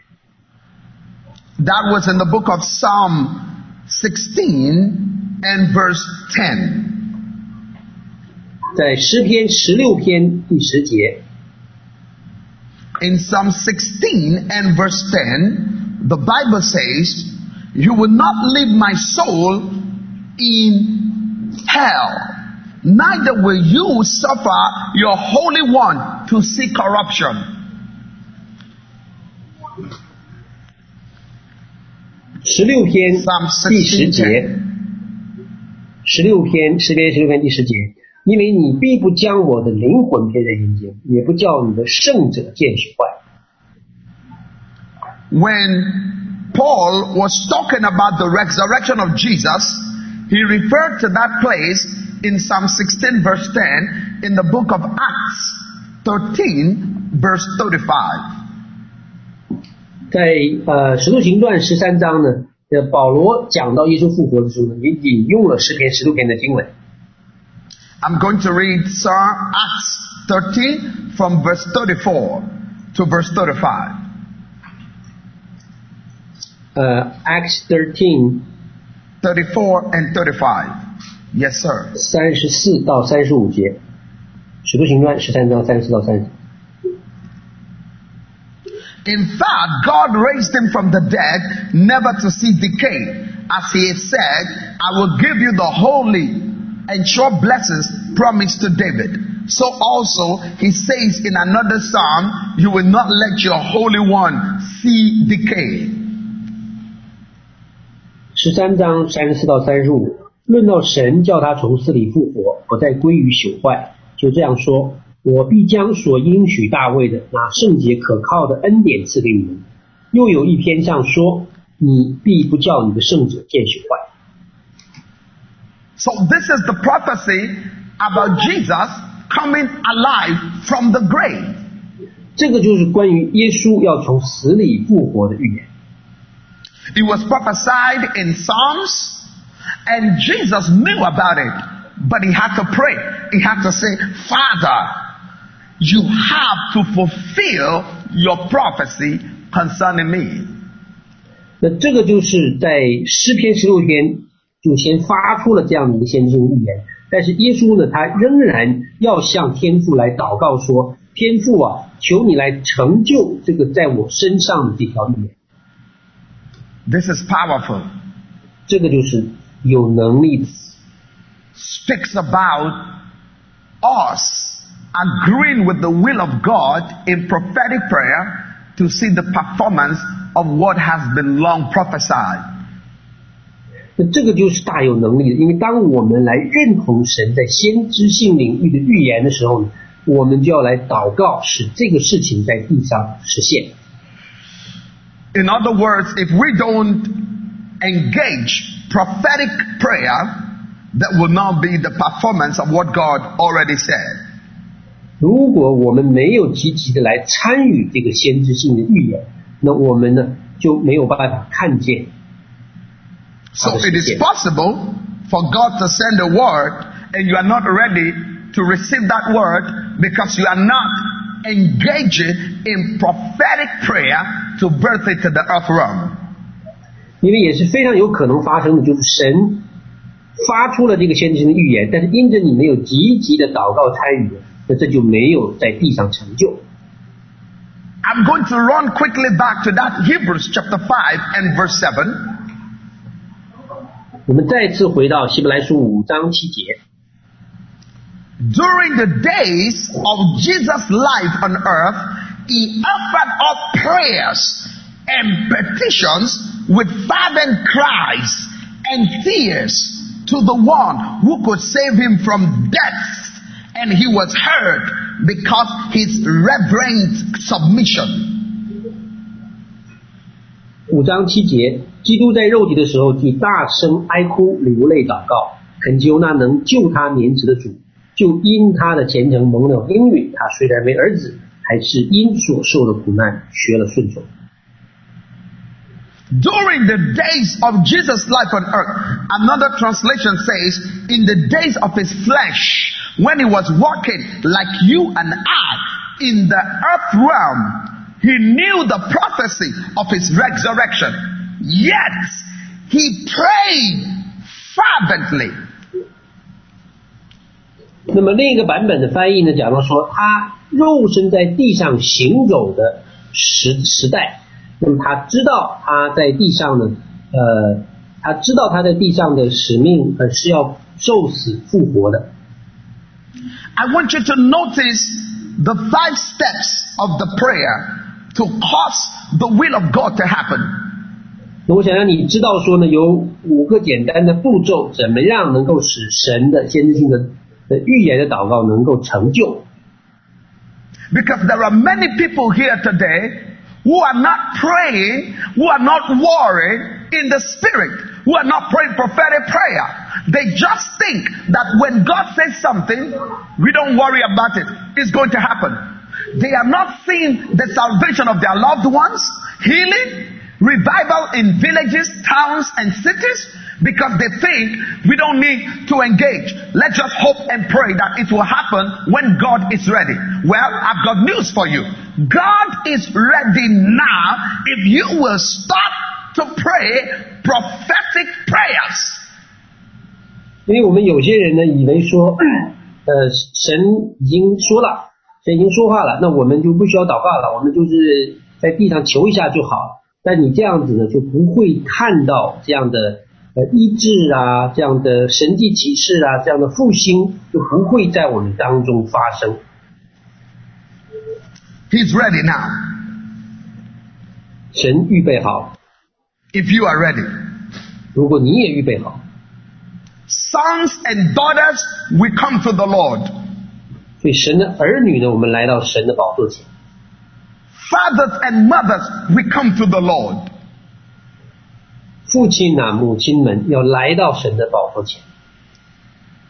That was in the book of Psalm 16 and verse 10. 在诗篇十六篇第十节， In Psalm 16 and verse 10, the Bible says, You will not leave my soul in hell, neither will you suffer your Holy One to see corruption. 十六篇 Psalm 第十节， 十六篇诗篇十六篇第十节，因为你必不将我的灵魂撇在人间，也不叫你的圣者见朽坏。 When Paul was talking about the resurrection of Jesus, he referred to that place in Psalm 16 verse 10 in the book of Acts 13 verse 35. 在呃《使徒行传》十三章呢， 呃保罗讲到耶稣复活的时候呢，也引用了诗篇十六篇的经文。I'm going to read Sir Acts 13 from verse 34 to verse 35. 呃，Acts thirteen 34 and 35. Yes, sir. 三十四到三十五节，《使徒行传》十三章三十四到三十。In fact, God raised him from the dead, never to see decay. As he had said, I will give you the holy and sure blessings promised to David. So also he says in another psalm, you will not let your holy one see decay. 十三章三十四到三十五，论到神叫他从死里复活，不再归于朽坏，就这样说： 我必将所应许大卫的那圣洁可靠的恩典赐给你们。又有一篇上说：你必不叫你的圣者见朽坏。 So this is the prophecy about Jesus coming alive from the grave. 这个就是关于耶稣要从死里复活的预言。 It was prophesied in Psalms, and Jesus knew about it, but he had to pray. He had to say, Father, you have to fulfill your prophecy concerning me. 那这个就是在诗篇十六篇就先发出了这样的一个先知性预言，但是耶稣呢，他仍然要向天父来祷告说：“天父啊，求你来成就这个在我身上的这条预言。 This is powerful. ”这个就是有能力的， Speaks about us agreeing with the will of God in prophetic prayer to see the performance of what has been long prophesied. 那这个就是大有能力的，因为当我们来认同神在先知性领域的预言的时候呢，我们就要来祷告，使这个事情在地上实现。 In other words, if we don't engage prophetic prayer, that will not be the performance of what God already said. 如果我们没有积极的来参与这个先知性的预言，那我们呢就没有办法看见。So it is possible for God to send a word and you are not ready to receive that word because you are not engaging in prophetic prayer to birth it to the earth realm. 因为也是非常有可能发生的，就是神发出了这个先知性的预言，但是因着你没有积极的祷告参与，那这就没有在地上成就。 I'm going to run quickly back to that Hebrews chapter 5 and verse 7. 我们再次回到希伯来书五章七节， During the days of Jesus' life on earth, he offered up prayers and petitions with fervent cries and tears to the one who could save him from death. And he was heard because his reverent submission. 五章七节，基督在肉体的时候，既大声哀哭流泪祷告，恳求那能救他免死的主，就因他的虔诚蒙了应允，他虽然为儿子，还是因所受的苦难学了顺从。During the days of Jesus' life on earth, another translation says, in the days of his flesh, when he was walking like you and I in the earth realm, he knew the prophecy of his resurrection. yet he prayed fervently. 那么另一个版本的翻译呢，讲到说他肉身在地上行走的时时代， 那么他知道他在地上呢，呃，他知道他在地上的使命呃是要受死复活的。 I want you to notice the five steps of the prayer to cause the will of God to happen. 那我想让你知道说呢，有五个简单的步骤，怎么样能够使神的先知性的的预言的祷告能够成就？ Because there are many people here today who are not praying, who are not warring in the spirit, who are not praying prophetic prayer. They just think that when God says something, we don't worry about it. It's going to happen. They are not seeing the salvation of their loved ones, healing, revival in villages, towns, and cities because they think we don't need to engage. Let's just hope and pray that it will happen when God is ready. Well, I've got news for you. God is ready now if you will start to pray prophetic prayers. 因为我们有些人呢，以为说，呃，神已经说了，神已经说话了，那我们就不需要祷告了，我们就是在地上求一下就好了。但你这样子呢，就不会看到这样的 呃医治啊，这样的神迹启示啊，这样的复兴就不会在我们当中发生。 He's ready now. 神预备好， If you are ready. 如果你也预备好， Sons and daughters, we come to the Lord. 所以神的儿女呢，我们来到神的宝座前。 Fathers and mothers, we come to the Lord. 父亲呐、母亲们要来到神的宝座前。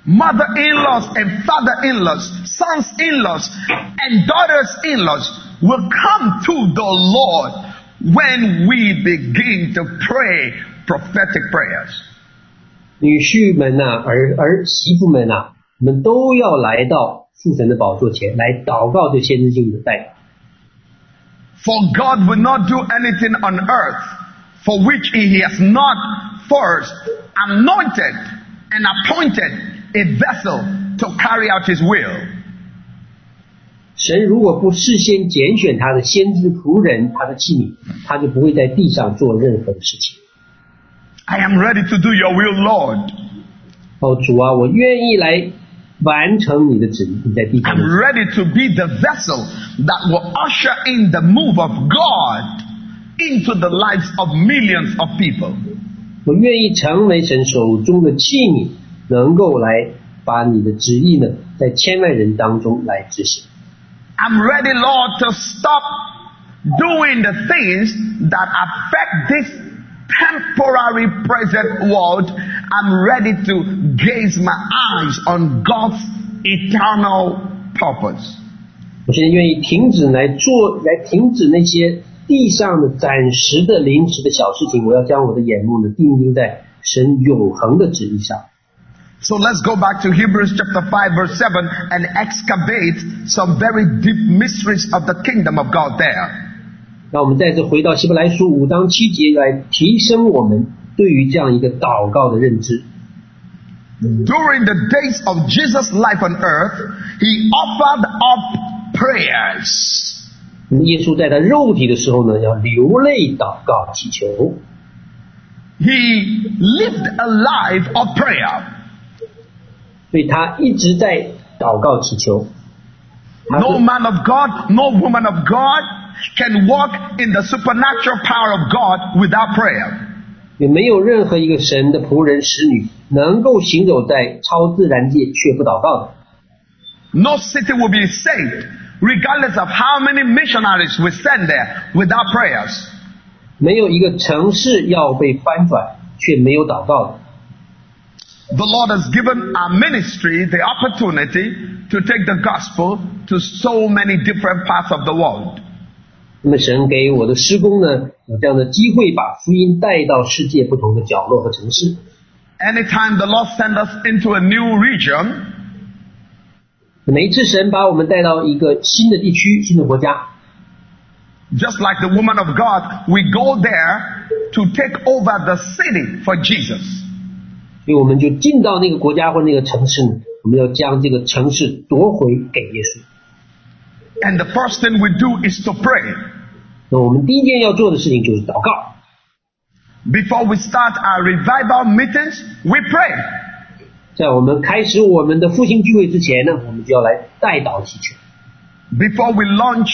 Mother-in-laws and father-in-laws, sons-in-laws and daughters-in-laws will come to the Lord when we begin to pray prophetic prayers. 女婿们呐、儿儿媳妇们呐、我们都要来到父神的宝座前来祷告这先知性的代祷。 For God will not do anything on earth for which He has not first anointed and appointed a vessel to carry out His will. 神如果不事先拣选他的先知仆人，他的器皿，他就不会在地上做任何的事情。 I am ready to do your will, Lord. 哦，主啊，我愿意来完成你的旨意，你在地上 I'm 的旨意 ready to be the vessel that will usher in the move of God into the lives of millions of people. 我愿意成为神手中的器皿，能够来把你的旨意呢，在千万人当中来执行。 I'm ready, Lord, to stop doing the things that affect this temporary present world. I'm ready to gaze my eyes on God's eternal purpose. 我现在愿意停止来做，来停止那些 地上的暂时的、临时的小事情。我要将我的眼目呢定睛在神永恒的旨意上。 So let's go back to Hebrews chapter 5 verse 7 and excavate some very deep mysteries of the kingdom of God there. 让我们再次回到希伯来书五章七节来提升我们对于这样一个祷告的认知。 During the days of Jesus' life on earth, he offered up prayers. 耶稣在他肉体的时候呢，要流泪祷告祈求。 He lived a life of prayer. 所以他一直在祷告祈求。他 No 是 man of God, no woman of God can walk in the supernatural power of God without prayer. 也没有任何一个神的仆人使女能够行走在超自然界却不祷告的。 No city will be saved, regardless of how many missionaries we send there, without prayers. 没有一个城市要被翻转却没有祷告的。 The Lord has given our ministry the opportunity to take the gospel to so many different parts of the world. 那么神给我的施工呢，有这样的机会，把福音带到世界不同的角落和城市。 Anytime the Lord sends us into a new region, 每一次神把我们带到一个新的地区、新的国家， just like the woman of God, we go there to take over the city for Jesus. 所以我们就进到那个国家或那个城市呢，我们要将这个城市夺回给耶稣。 And the first thing we do is to pray. 那我们第一件要做的事情就是祷告。 Before we start our revival meetings, we pray. 在我们开始我们的复兴聚会之前呢，我们就要来代祷祈求。 Before we launch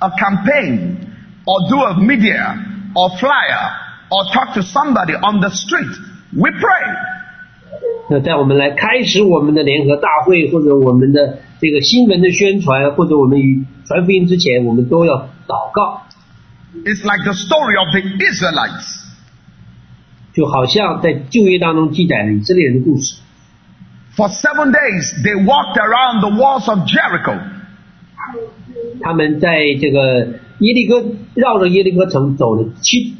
a campaign or do a media or flyer or talk to somebody on the street, we pray. 那在我们来开始我们的联合大会，或者我们的这个新闻的宣传，或者我们与传福音之前，我们都要祷告。 It's like the story of the Israelites. 就好像在旧约当中记载了以色列人的故事。 For seven days, they walked around the walls of Jericho. 他们在这个耶利哥绕着耶利哥城走了七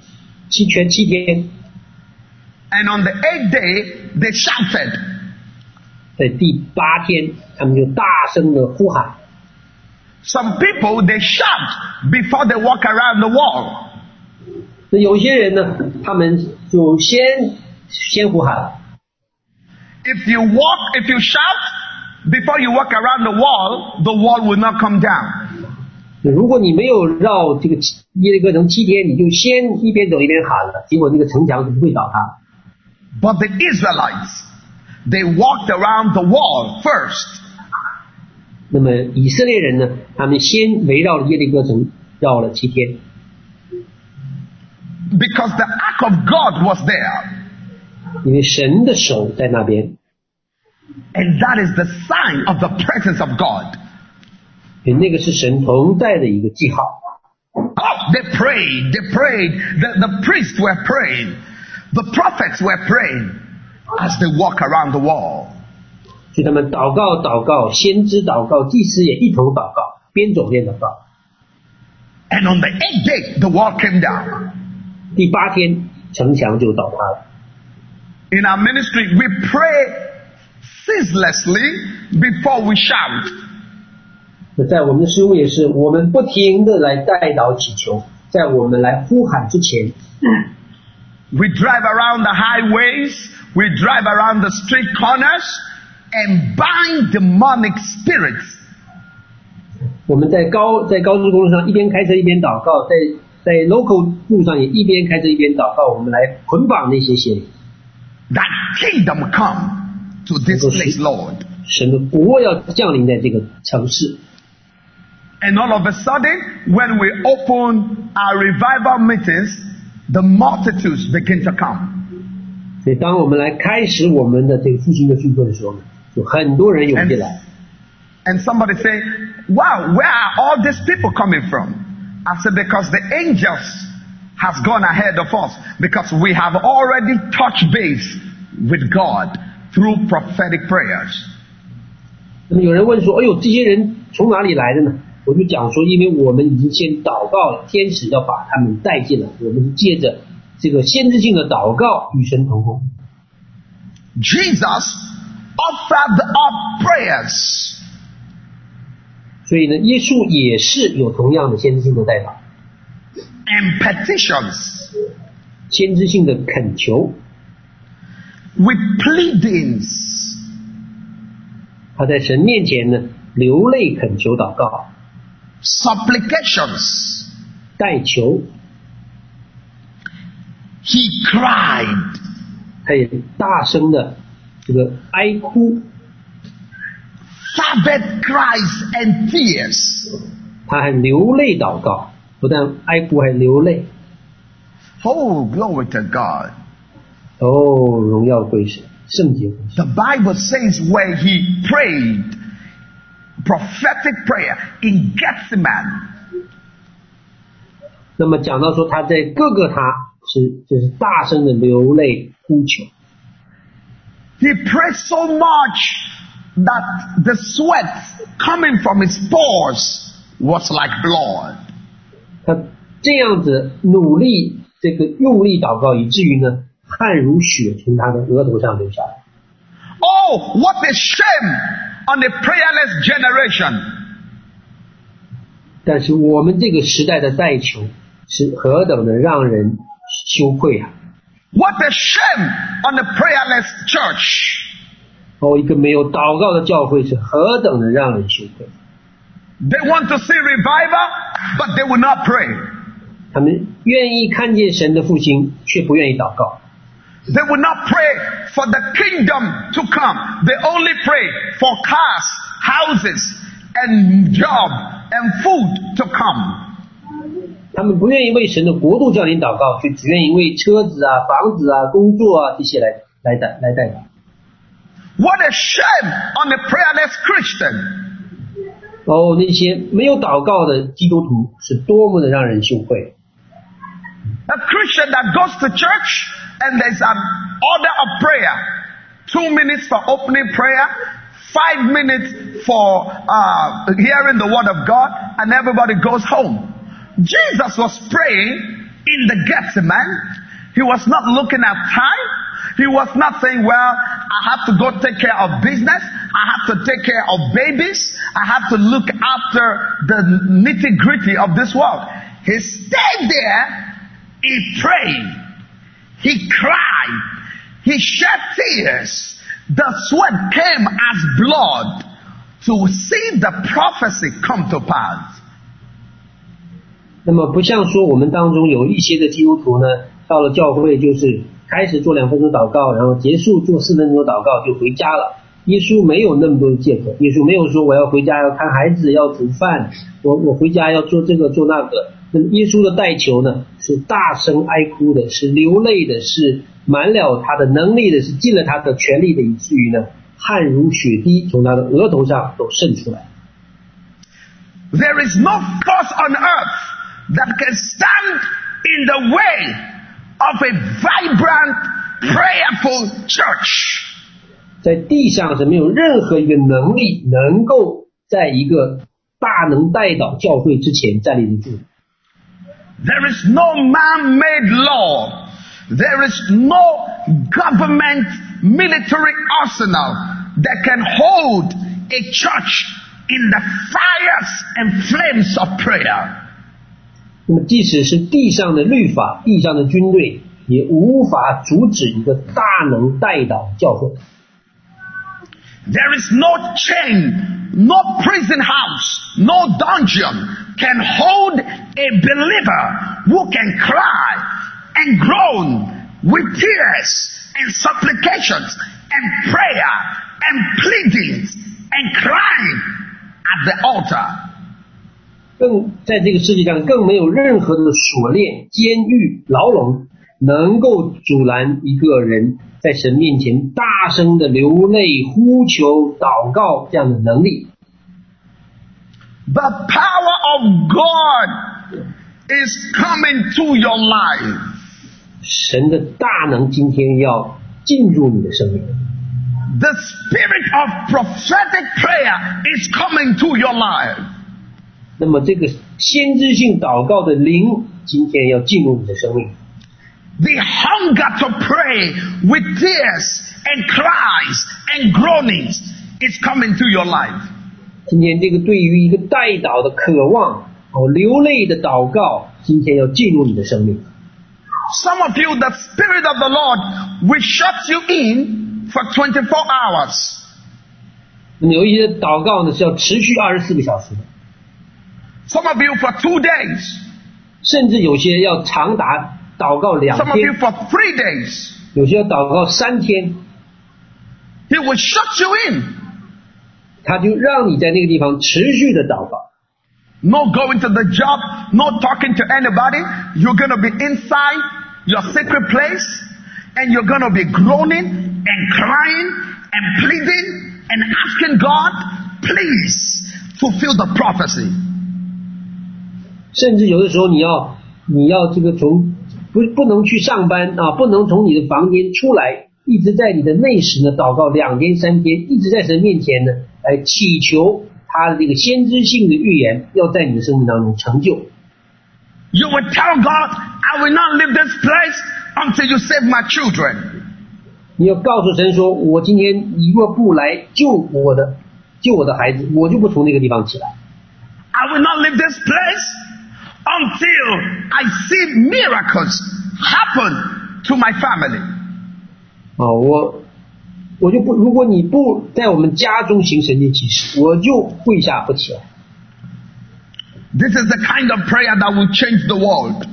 七圈七天， And on the eighth day, they shouted. 在第八天，他们就大声的呼喊。 Some people, they shout before they walk around the wall. 那有些人呢，他们就先先呼喊了。 If you walk, if you shout before you walk around the wall, the wall will not come down. 如果你没有绕这个七耶利哥城七天，你就先一边走一边喊了，结果那个城墙是不会倒塌。 But the Israelites, they walked around the wall first. 那么以色列人呢，他们先围绕着耶利哥城绕了七天， because the ark of God was there. 因为神的手在那边， And that is the sign of the presence of God. 所以那个是神同在的一个记号。 Oh, they prayed, they prayed. The, the priests were praying. The prophets were praying as they walk around the wall. 所以他们祷告祷告，先知祷告，祭司也一同祷告，边走边祷告。 And on the eighth day, the wall came down. 第八天，城墙就倒塌了。 In our ministry, we pray ceaselessly before we shout. 那在我们的师傅也是，我们不停的来代祷祈求，在我们来呼喊之前， We drive around the highways, we drive around the street corners, and bind demonic spirits. 我们在高在高速公路上一边开车一边祷告，在在 local 路上也一边开车一边祷告，我们来捆绑那些邪灵。 That kingdom come to this place, Lord. 神的国要降临在这个城市， And all of a sudden, when we open our revival meetings, the multitudes begin to come. 所以当我们来开始我们的这个复兴的聚会的时候呢，有很多人涌进来。 And somebody say, wow, where are all these people coming from? I said, because the angels has gone ahead of us because we have already touched base with God Through prophetic prayers. 那么有人问说：“哎呦，这些人从哪里来的呢？”我就讲说，因为我们已经先祷告了，天使要把他们带进来，我们是借着这个先知性的祷告与神同工。Jesus offered up prayers. 所以呢，耶稣也是有同样的先知性的代法，and petitions 先知性的恳求，with pleadings 他在神面前呢流泪恳求祷告，supplications 代求，he cried 他也大声的这个哀哭，fervent cries and tears 他还流泪祷告，不但哀哭还流泪。oh glory to god 哦，荣耀归神，圣洁归神。 the bible says where he prayed prophetic prayer in gethsemane 那么讲到说他在各个他是就是大声的流泪呼求， he prayed so much that the sweat coming from his pores was like blood 他这样子努力这个用力祷告，以至于呢 汗如血从他的额头上流下来。 Oh, what a shame on a prayerless generation. 但是我们这个时代的代求是何等的让人 羞愧啊！ What a shame on the prayerless church. 哦，一个没有祷告的教会是何等的让人羞愧！ They want to see revival, but they will not pray. 他们愿意看见神的复兴，却不愿意祷告。 They will not pray for the kingdom to come. They only pray for cars, houses, and job and food to come. 他们不愿意为神的国度降临祷告，却只愿意为车子啊、房子啊、工作啊这些来来代来代祷。 What a shame on the prayerless Christian. 哦，那些没有祷告的基督徒是多么的让人羞愧！ A Christian that goes to church and there's an order of prayer. Two minutes for opening prayer, five minutes for uh, hearing the word of God, and everybody goes home. Jesus was praying in the Gethsemane. He was not looking at time. He was not saying, well, I have to go take care of business. I have to take care of babies. I have to look after the nitty gritty of this world. He stayed there. He prayed. He cried. He shed tears. The sweat came as blood to see the prophecy come to pass. 那么不像说我们当中有一些的基督徒呢，到了教会就是开始做两分钟祷告，然后结束做四分钟祷告就回家了。耶稣没有那么多的借口，耶稣没有说我要回家要看孩子要煮饭，我我回家要做这个做那个。那么耶稣的代求呢，是大声哀哭的，是流泪的，是满了他的能力的，是尽了他的全力的，以至于呢汗如血滴从他的额头上都渗出来。There is no force on earth that can stand in the way of a vibrant, prayerful church. 在地上是没有任何一个能力能够在一个大能带导教会之前站立得住。There is no man-made law. There is no government military arsenal that can hold a church in the fires and flames of prayer. 那么，即使是地上的律法、地上的军队，也无法阻止一个大能带导教会。 There is no chain, no prison house, no dungeon can hold a believer who can cry and groan with tears and supplications and prayer and pleadings and crying at the altar. 更在这个世界上，更没有任何的锁链、监狱、牢笼能够阻拦一个人在神面前大声的流泪、呼求、祷告这样的能力。 The power of God is coming to your life. 神的大能今天要进入你的生命， The spirit of prophetic prayer is coming to your life. 那么这个先知性祷告的灵今天要进入你的生命。 The hunger to pray with tears and cries and groanings is coming to your life. 今天这个对于一个代祷的渴望哦，流泪的祷告，今天要进入你的生命。Some of you, the Spirit of the Lord will shut you in for twenty-four hours. 有一些祷告呢是要持续二十四个小时的，Some of you for two days. 甚至有些要长达祷告两天 Some of you，for three days. 有些要祷告三天，He will shut you in. 他就让你在那个地方持续的祷告。 No going to the job, no talking to anybody. You're going to be inside your secret place and you're going to be groaning and crying and pleading and asking God, please fulfill the prophecy. 甚至有的时候你要你要这个从不不能去上班啊，不能从你的房间出来，一直在你的内室呢祷告两天三天，一直在神面前呢 来祈求他的这个先知性的预言要在你的生命当中成就。You will tell God, I will not leave this place until you save my children. 你要告诉神说，我今天你若不来救我的救我的孩子，我就不从那个地方起来。I will not leave this place until I see miracles happen to my family. 哦，我我就不，如果你不在我们家中行神迹奇事，我就跪下不起来。 This is the kind of prayer that will change the world.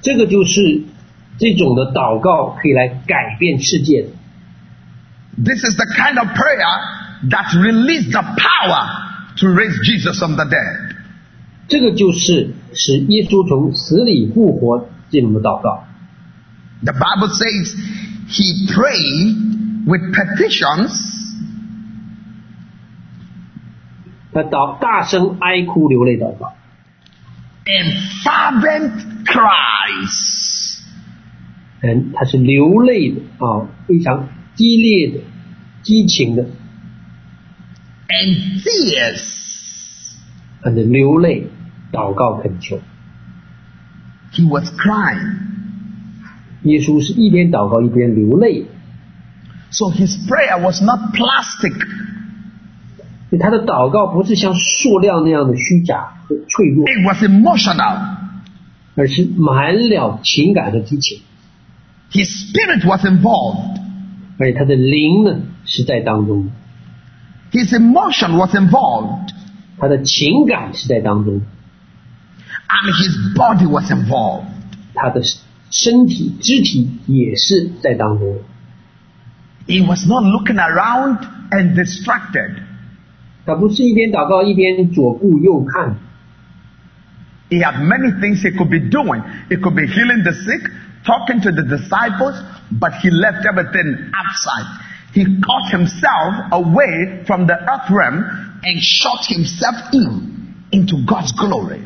这个就是这种的祷告可以来改变世界的。 This is the kind of prayer that released the power to raise Jesus from the dead. 这个就是使耶稣从死里复活这种的祷告。 The Bible says he prayed With petitions 他祷大声哀哭流泪祷告，and fervent cries. 嗯，他是流泪的啊，非常激烈的、激情的，and tears. 他的流泪祷告恳求。He was crying. 耶稣是一边祷告一边流泪，So his prayer was not plastic. 所以他的祷告不是像塑料那样的虚假和脆弱， It was emotional. 而是满了情感和激情， His spirit was involved. 而且他的灵呢是在当中的， His emotion was involved. 他的情感是在当中的， And his body was involved. 他的身体肢体也是在当中的。 He was not looking around and distracted. 他不是一边祷告一边左顾右看， He had many things he could be doing. He could be healing the sick, talking to the disciples, but he left everything outside. He cut himself away from the earth realm and shut himself in into God's glory.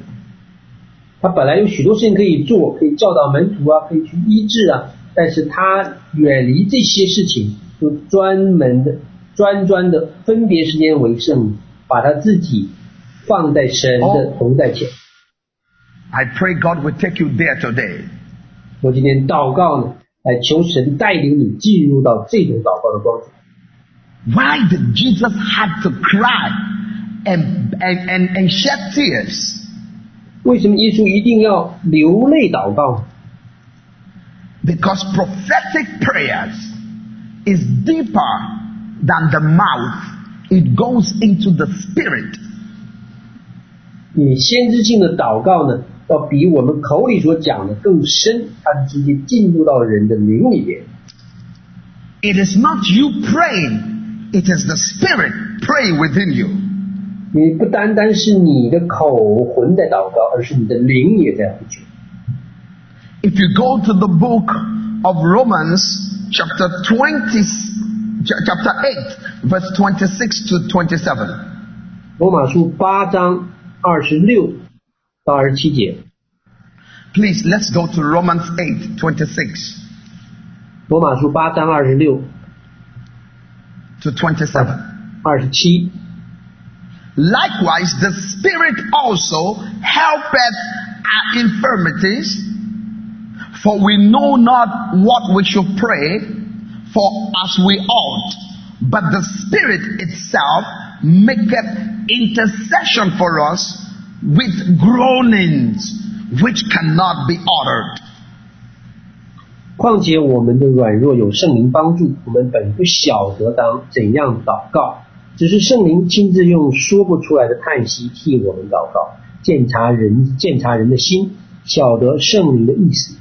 他本来有许多事情可以做，可以教导门徒啊，可以去医治啊，但是他远离这些事情， 就专门的、专专的分别时间为圣，把他自己放在神的同在前。I pray God will take you there today. 我今天祷告呢，来求神带领你进入到这种祷告的光景。Why did Jesus have to cry and, and, and, and shed tears? 为什么耶稣一定要流泪祷告？Because prophetic prayers is deeper than the mouth. It goes into the spirit. 你先知性的祷告呢，要比我们口里所讲的更深，它是直接进入到人的灵里边。 It is not you praying, it is the spirit pray within you. 你不单单是你的口魂在祷告，而是你的灵也在呼求。 If you go to the book of Romans, chapter 20, ch- chapter 8, verse 26 to 27. 罗马书八章二十六到二十七节， Please, let's go to Romans 8, 26罗马书八章二十六 to 27. 二十七。 Likewise, the Spirit also helpeth our infirmities, for we know not what we should pray for as we ought, but the Spirit itself maketh intercession for us with groanings which cannot be uttered. 况且我们的软弱有圣灵帮助，我们本不晓得当怎样祷告，只是圣灵亲自用说不出来的叹息替我们祷告，鉴察人鉴察人的心，晓得圣灵的意思，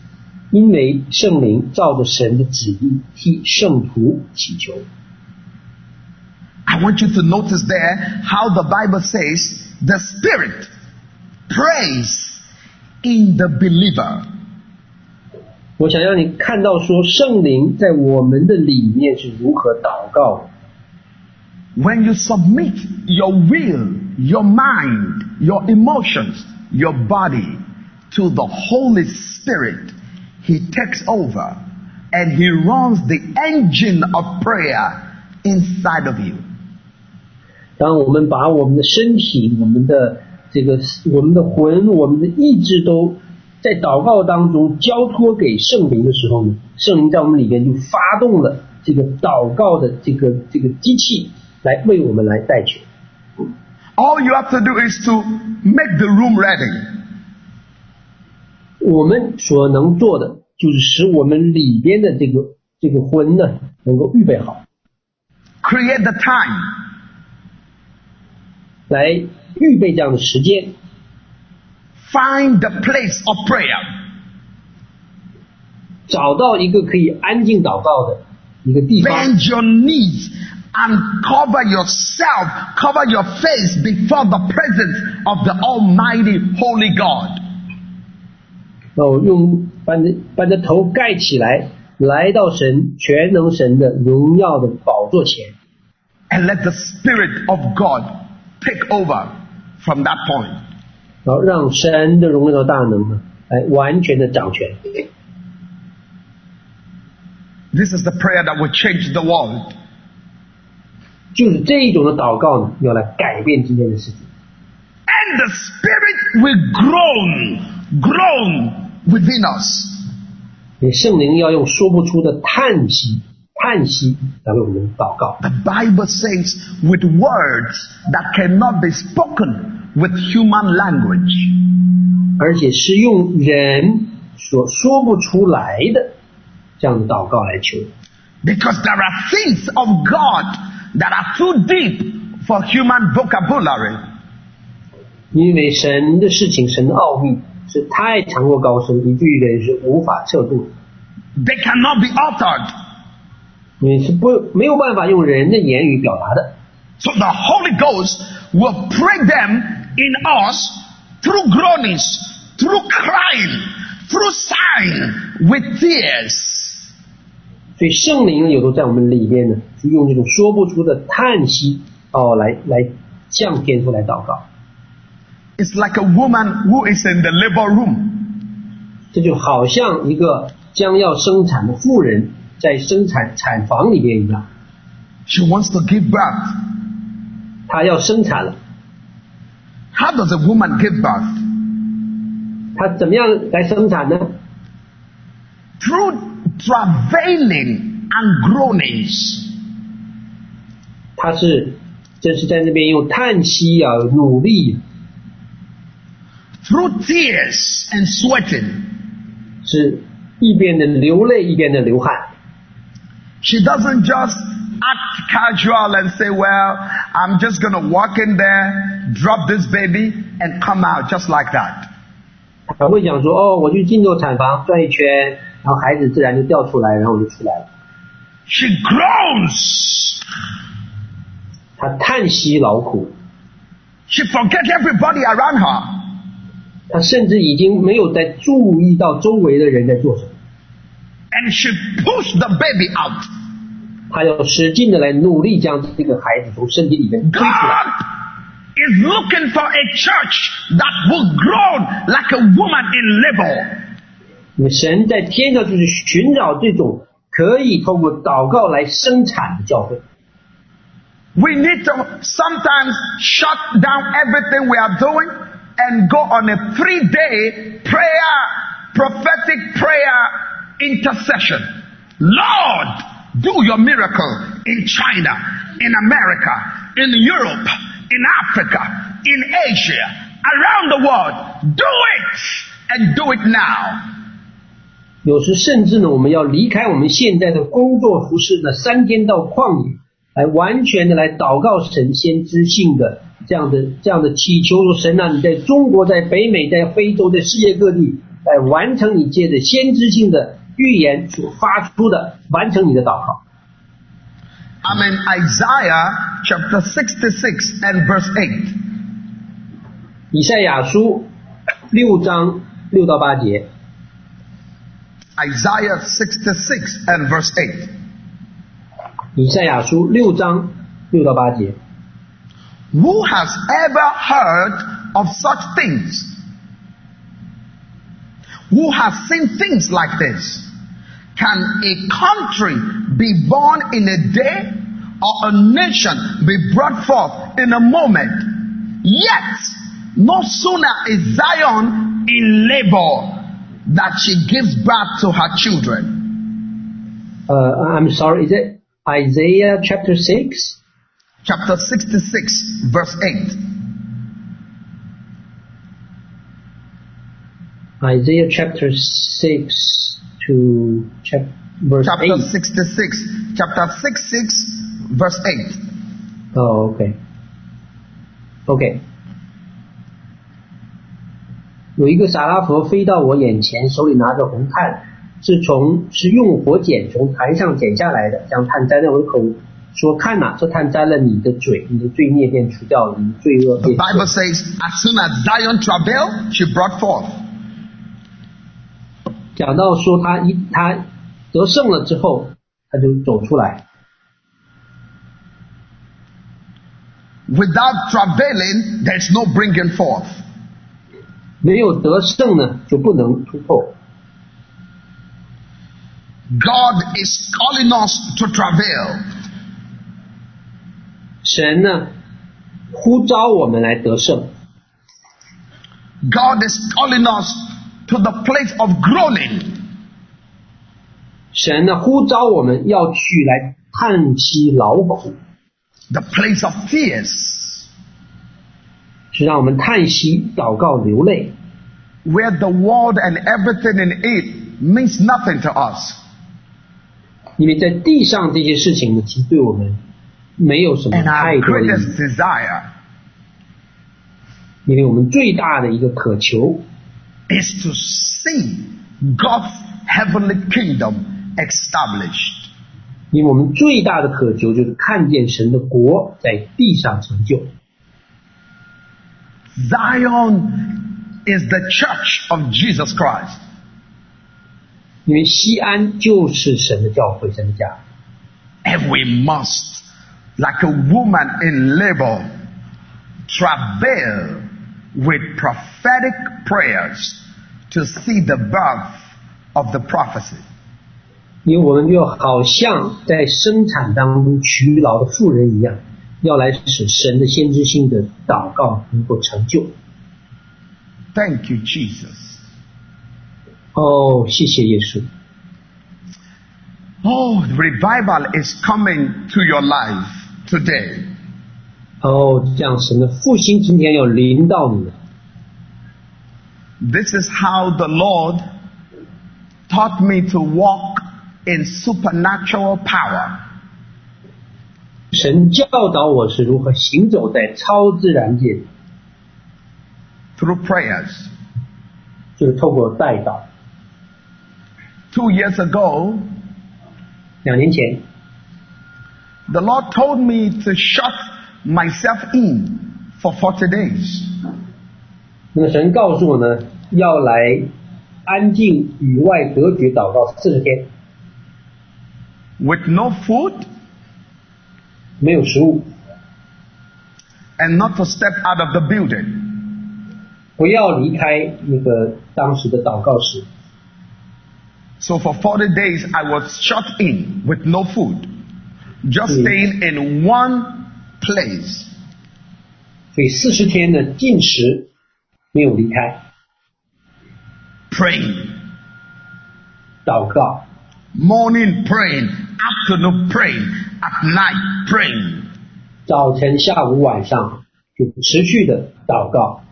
因为圣灵照着神的旨意替圣徒祈求。 I want you to notice there how the Bible says the Spirit prays in the believer. 我想让你看到说圣灵在我们的里面是如何祷告的。 When you submit your will, your mind, your emotions, your body to the Holy Spirit, He takes over and He runs the engine of prayer inside of you. 当我们把我们的身体、我们的这个、我们的魂、我们的意志都在祷告当中交托给圣灵的时候呢，圣灵在我们里边就发动了这个祷告的这个这个机器，来为我们来代求。 All you have to do is to make the room ready. 我们所能做的， 就是使我们里边的这个这个婚呢，能够预备好， Create the time. 来预备这样的时间， Find the place of prayer. 找到一个可以安静祷告的一个地方， Bend your knees and cover yourself, cover your face before the presence of the Almighty Holy God. 然后用把你的把你的头盖起来，来到神全能神的荣耀的宝座前， And let the Spirit of God take over from that point. 然后让神的荣耀的大能呢，来完全的掌权。 This is the prayer that will change the world. 就是这一种的祷告呢，要来改变今天的世界。 And the Spirit will groan, groan within us. 也圣灵要用说不出的叹息、叹息来为我们祷告。 The Bible says with words that cannot be spoken with human language. 而且是用人所说不出来的这样的祷告来求。 Because there are things of God that are too deep for human vocabulary. 因为神的事情、神的奥秘 是太强过高深，以至于人是无法测度，They cannot be uttered. 你是不没有办法用人的言语表达的。So the Holy Ghost will pray them in us through groanings, through crying, through sighing, with tears. 所以圣灵呢，有时候在我们里边呢，就用这种说不出的叹息哦，来来向天父来祷告。It's like a woman who is in the labor room. 这就好像一个将要生产的妇人在生产产房里边一样， She wants to give birth. 她要生产了， How does a woman give birth? 她怎么样来生产呢？ Through travailing and groanings. 她是这是在那边用叹息啊，努力， Through tears and sweating. 是一边的流泪一边的流汗。 She doesn't just act casual and say, well, I'm just going to walk in there, drop this baby, and come out just like that. 她会讲说哦，我去进入产房转一圈，然后孩子自然就掉出来，然后我就出来了。 She groans. 她叹息劳苦， She forgets everybody around her. 她甚至已经没有在注意到周围的人在做什么， And she pushed the baby out. 她要使劲的来努力将这个孩子从身体里面推出来。 God is looking for a church that will groan like a woman in labor. 因为神在天上就是寻找这种可以透过祷告来生产的教会。 We need to sometimes shut down everything we are doing and go on a three day prayer, prophetic prayer intercession. Lord, do your miracle in China, in America, in Europe, in Africa, in Asia, around the world. Do it and do it now. 有时甚至呢，我们要离开我们现在的工作服饰呢，三天到旷野，来完全的来祷告神先知性的 这样的这样的祈求说神啊，你在中国、在北美、在非洲、在世界各地来完成你借着先知性的预言所发出的，完成你的祷告。I'm in Isaiah chapter sixty six and verse eight 以赛亚书六章六到八节，Isaiah sixty six and verse eight 以赛亚书六章六到八节。Who has ever heard of such things? Who has seen things like this? Can a country be born in a day or a nation be brought forth in a moment? Yet, no sooner is Zion in labor that she gives birth to her children. Uh, I'm sorry, is it Isaiah chapter 6? Chapter 66, verse 8. Isaiah chapter 6, to check verse chapter 8. 66. Chapter 66, verse 8. Oh, OK。OK。有一个撒拉佛飞到我眼前，手里拿着红炭，是从是用火剪从坛上剪下来的，将炭沾在我的口，说：“看呐、这炭沾了你的嘴，你的罪孽便除掉了，你的罪恶 The 便 Bible says, as soon as Zion travailed, she brought forth. 讲到说他一他得胜了之后，他就走出来。 Without travailing, there's no bringing forth. 没有得胜呢，就不能突破。 God is calling us to travail. 神呢，呼召我们来得胜。God is calling us to the place of groaning. 神呢，呼召我们要去来叹息劳苦，the place of tears, 是让我们叹息、祷告、流泪。where the world and everything in it means nothing to us. 因为在地上这些事情呢，其实对我们没有什么太多的意义，因为我们最大的一个渴求，is to see God's heavenly kingdom established。因为我们最大的渴求就是看见神的国在地上成就。Zion is the church of Jesus Christ。因为锡安就是神的教会，神的家。And we must like a woman in labor, travail with prophetic prayers to see the birth of the prophecy. 因为我们就好像在生产当中劬劳的妇人一样，要来使神的先知性的祷告能够成就。 Thank you, Jesus. 哦，谢谢耶稣。 Oh, the revival is coming to your life today. 哦，这样神的复兴今天要临到你了。 This is how the Lord taught me to walk in supernatural power. 神教导我是如何行走在超自然界， through prayers. 就是透过带祷。 Two years ago, 两年前， the Lord told me to shut myself in for 40 days. 那么神告诉我呢，要来安静与外隔绝祷告四十天， with no food 没有食物， and not to step out of the building. 不要离开那个当时的祷告室。 So for 40 days, I was shut in with no food, just mm. staying in one place. 所以四十天呢，禁食没有离开，praying，祷告，morning praying, afternoon praying, at night praying，早晨、下午、晚上就持续的祷告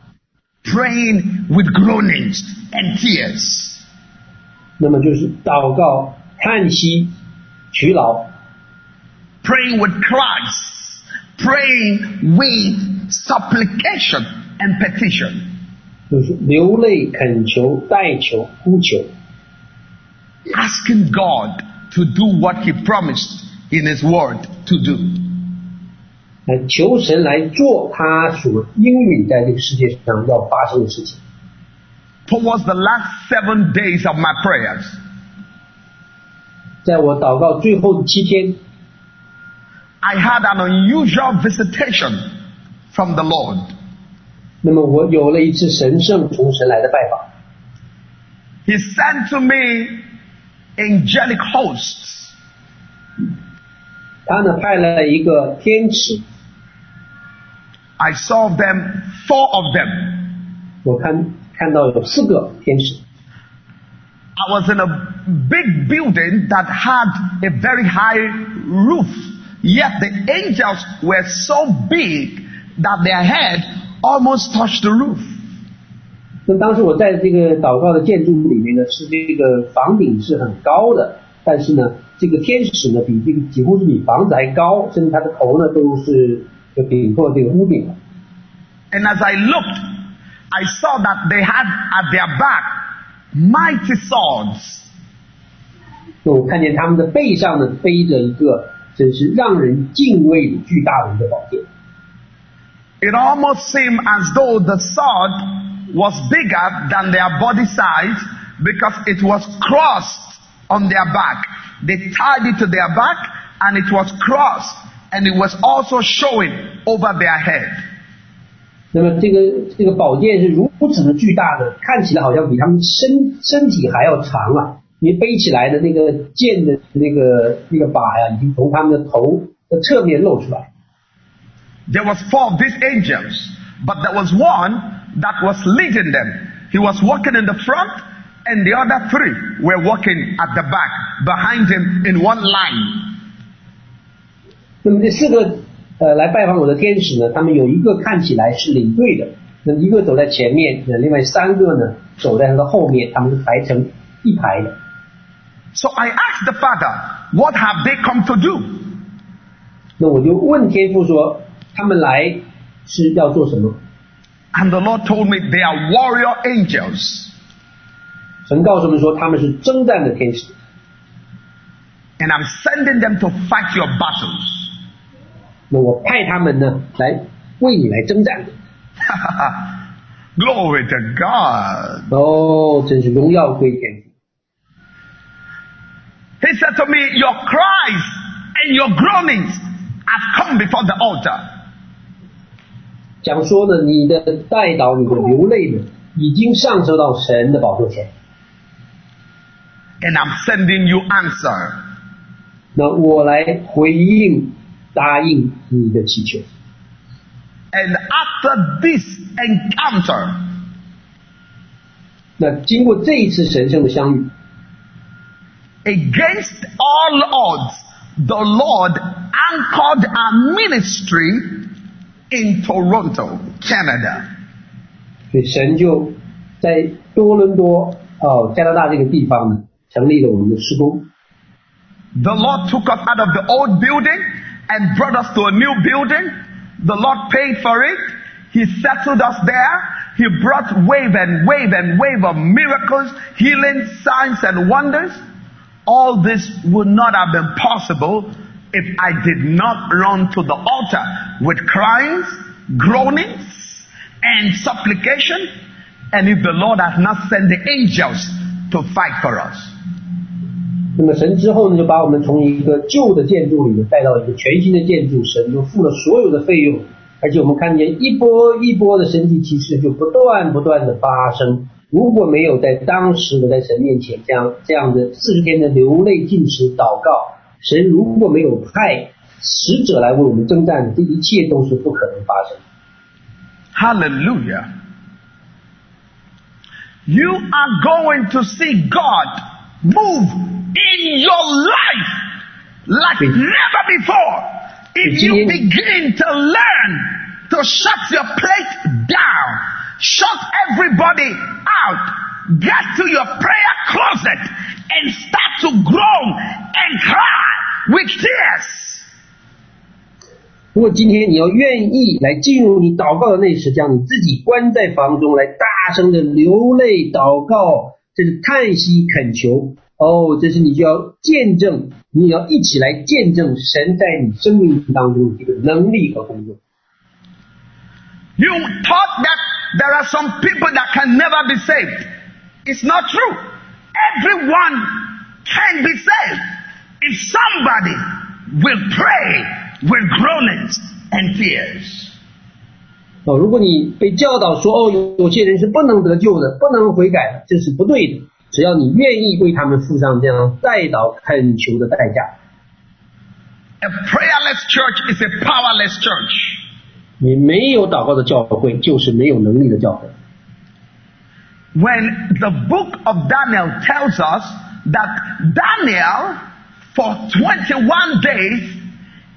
，praying with groanings and tears。那么就是祷告、叹息、疲劳。praying with cries, praying with supplication and petition. 就是流泪、恳求、代求、呼求， asking God to do what He promised in His Word to do. 来求神来做他所应允在这个世界上要发生的事情。 Towards the last seven days of my prayers, 在我祷告最后的七天， I had an unusual visitation from the Lord. 那么我有了一次神圣从神来的拜访， He sent to me angelic hosts 他呢派了一个天使， I saw them, four of them. 我看看到有四个天使， I was in a big building that had a very high roof. Yet the angels were so big that their head almost touched the roof. 那当时我在这个祷告的建筑里面呢，是这个房顶是很高的，但是呢，这个天使呢比这个几乎是比房子还高，甚至他的头呢都是就顶过这个屋顶了。 And as I looked, I saw that they had at their back mighty swords. 那我看见他们的背上呢背着一个 真是让人敬畏的巨大的一个宝剑。 It almost seemed as though the sword was bigger than their body size because it was crossed on their back. They tied it to their back and it was crossed and it was also showing over their head. 那么这个这个宝剑是如此的巨大的，看起来好像比他们身身体还要长啊！ 你背起来的那个剑的那个那个把呀，已经从他们的头的侧面露出来。There was four of these angels, but there was one that was leading them. He was walking in the front and the other three were walking at the back behind him in one line. 那么这四个呃来拜访我的天使呢，他们有一个看起来是领队的，那么一个走在前面，那另外三个呢走在他的后面，他们是排成一排的。So I asked the father, what have they come to do? 那我就问天父说，他们来是要做什么？ And the Lord told me they are warrior angels. 神告诉我们说，他们是征战的天使。 And I'm sending them to fight your battles. 那我派他们呢来为你来征战。 Glory to God. 哦，真是荣耀归天父。 He said to me, Your cries and your groanings have come before the altar. 讲说呢，你的代祷，你的流泪呢，已经上升到神的宝座前。And I'm sending you answer. 那我来回应答应你的祈求。And after this encounter, 那经过这一次神圣的相遇，Against all odds, the Lord anchored our ministry in Toronto, Canada. 所以神就在多伦多哦，加拿大这个地方呢，成立了我们的事工。The Lord took us out of the old building and brought us to a new building. The Lord paid for it. He settled us there. He brought wave and wave and wave of miracles, healing, signs, and wonders. All this would not have been possible if I did not run to the altar with cryings, groanings, and supplication, and if the Lord has not sent the angels to fight for us. 那么神之后呢，就把我们从一个旧的建筑里面带到一个全新的建筑，神就付了所有的费用，而且我们看见一波一波的神迹奇事就不断不断的发生。 如果没有在当时我在神面前这样这样的四十天的流泪进食祷告，神如果没有派使者来为我们征战，这一切都是不可能发生。 Hallelujah. You are going to see God move in your life like Yes. never before. If you Yes. begin to learn to shut your plate down, Shut everybody out, get to your prayer closet and start to groan and cry with tears. 如果今天你要愿意来进入你祷告的那时，将你自己关在房中，来大声的流泪祷告，这是叹息恳求。哦，这是你就要见证，你也要一起来见证神在你生命当中的这个能力和工作。You thought that there are some people that can never be saved. It's not true. Everyone can be saved if somebody will pray with groanings and tears. 哦，如果你被教导说哦，有有些人是不能得救的，不能悔改的，这是不对的。只要你愿意为他们付上这样代祷恳求的代价， A prayerless church is a powerless church. 你没有祷告的教会，就是没有能力的教会。 When the book of Daniel tells us that Daniel, for 21 days,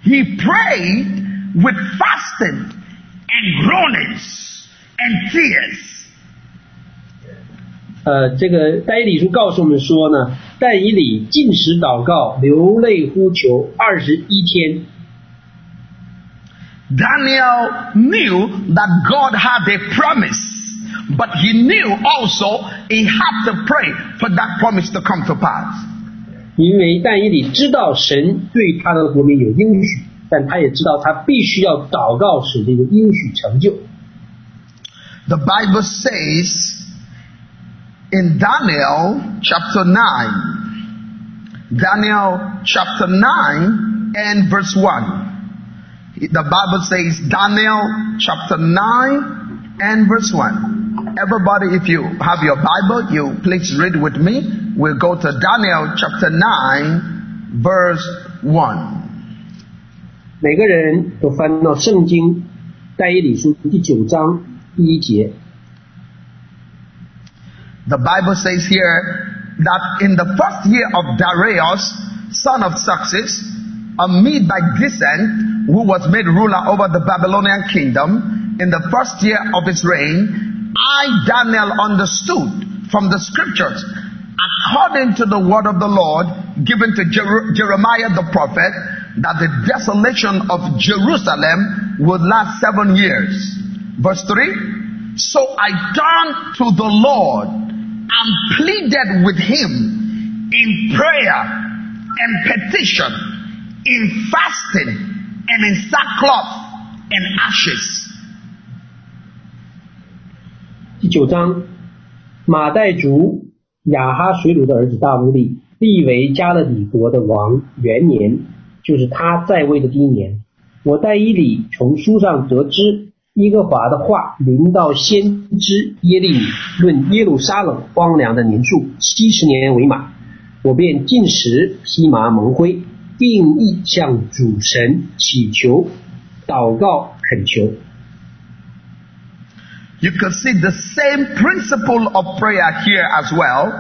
he prayed with fasting and groanings and tears. 呃，这个但以理书告诉我们说呢，但以理进食祷告，流泪呼求二十一天。 Daniel knew that God had a promise, but he knew also he had to pray for that promise to come to pass. 因为但以理知道神对他的国民有应许，但他也知道他必须要祷告使这个应许成就。 The Bible says in Daniel chapter 9, Daniel chapter 9 and verse 1. The Bible says Daniel chapter 9 and verse 1. Everybody, if you have your Bible, you please read with me. We'll go to Daniel chapter 9 verse 1. 每个人都翻到圣经但以理书第九章第一节。The Bible says here that in the first year of Darius, son of Xerxes, a by descent, who was made ruler over the Babylonian kingdom, in the first year of his reign, I, Daniel, understood from the scriptures, according to the word of the Lord given to Jer- Jeremiah the prophet, that the desolation of Jerusalem would last seven years. Verse 3 So I turned to the Lord and pleaded with him in prayer and petition, in fasting and in sackcloth and ashes. 第九章，马代族亚哈水鲁的儿子大乌利立为加勒底国的王元年，就是他在位的第一年。我带伊里从书上得知耶和华的话临到先知耶利米，论耶路撒冷荒凉的年数七十年为满，我便进食披麻蒙灰，定义向主神祈求、祷告、恳求。You can see the same principle of prayer here as well.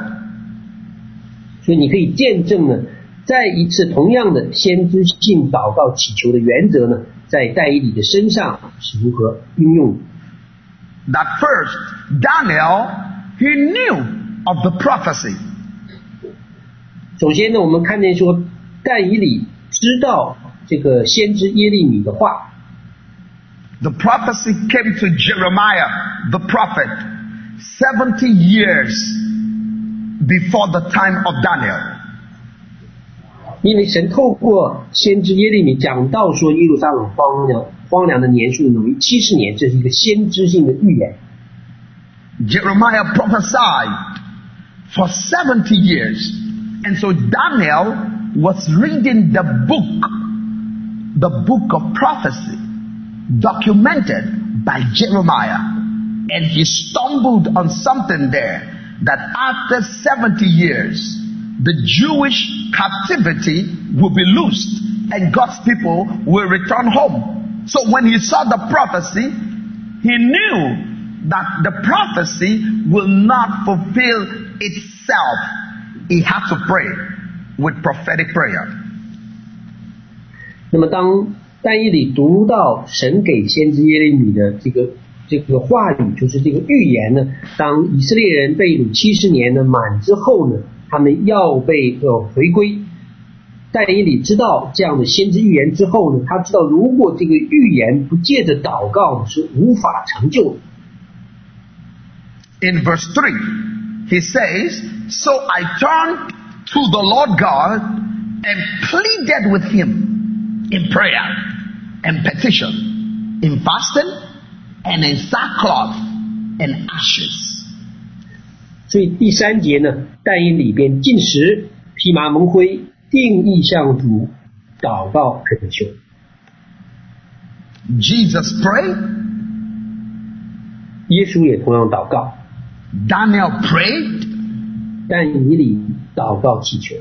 所以你可以见证呢，再一次同样的先知性祷告祈求的原则呢，在戴以里的身上是如何应用的。That first, Daniel, he knew of the prophecy. 首先呢，我们看见说，但以理知道这个先知耶利米的话， The prophecy came to Jeremiah, the prophet, 70 years before the time of Daniel. 因为神透过先知耶利米讲到说耶路撒冷荒凉荒凉的年数等于七十年，这是一个先知性的预言。 Jeremiah prophesied for 70 years. And so Daniel was reading the book, the book of prophecy, documented by Jeremiah. And he stumbled on something there that after 70 years, the Jewish captivity will be loosed and God's people will return home. So when he saw the prophecy, he knew that the prophecy will not fulfill itself. He had to pray with prophetic prayer. 那么当但以理读到神给先知耶利米的这个这个话语，就是这个预言呢，当以色列人被掳七十年呢满之后呢，他们要被呃回归。但以理知道这样的先知预言之后呢，他知道如果这个预言不借着祷告是无法成就的。In verse 3, he says, So I turned to the Lord God and pleaded with him in prayer and petition, in fasting and in sackcloth and ashes. 所以第三节呢，但因里边禁食、披麻蒙灰，定意向主祷告恳求。Jesus prayed. prayed. 但以理。prayed. 祷告祈求。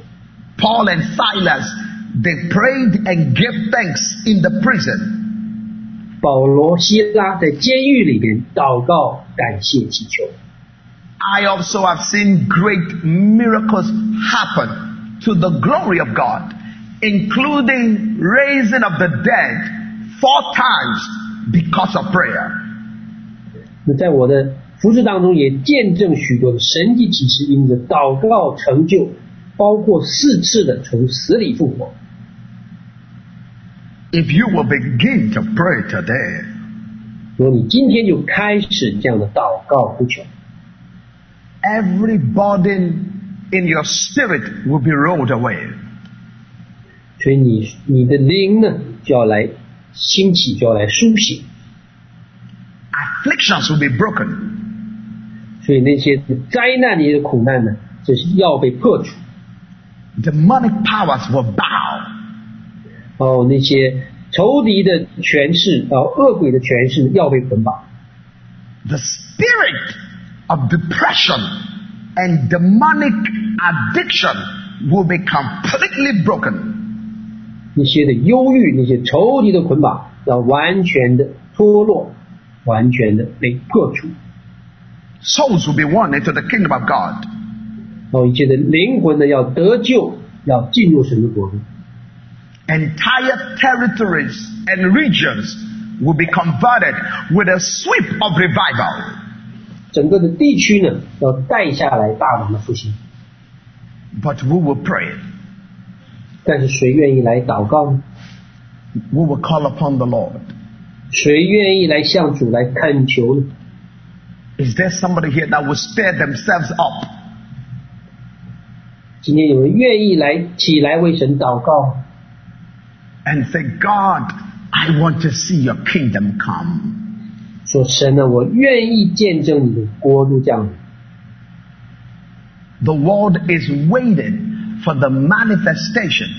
Paul and Silas, they prayed and gave thanks in the prison. 保罗、希拉在监狱里边祷告、感谢、祈求。 I also have seen great miracles happen to the glory of God, including raising of the dead four times because of prayer. 那在我的 服饰当中也见证许多的神迹启示，因着祷告成就，包括四次的从死里复活。If you will begin to pray today, 如果你今天就开始这样的祷告呼求，every burden in your spirit will be rolled away. 所以你你的灵呢就要来兴起，就要来苏醒。Afflictions will be broken. 所以那些灾难、那些苦难呢，就是要被破除。Demonic powers will bow. 哦，那些仇敌的权势，然后恶鬼的权势要被捆绑。The spirit of depression and demonic addiction will be completely broken. 那些的忧郁，那些仇敌的捆绑，要完全的脱落，完全的被破除。Souls will be won into the kingdom of God. 哦，一切的灵魂呢要得救，要进入神的国度。 Entire territories and regions will be converted with a sweep of revival. 整个的地区呢要带下来大王的复兴。 But who will pray? 但是谁愿意来祷告呢？ Who will call upon the Lord? 谁愿意来向主来恳求呢？ Is there somebody here that will stir themselves up 今天有人愿意来起来为神祷告， and say, God, I want to see your kingdom come? 说神呢，我愿意见证你的国度降临。 The world is waiting for the manifestation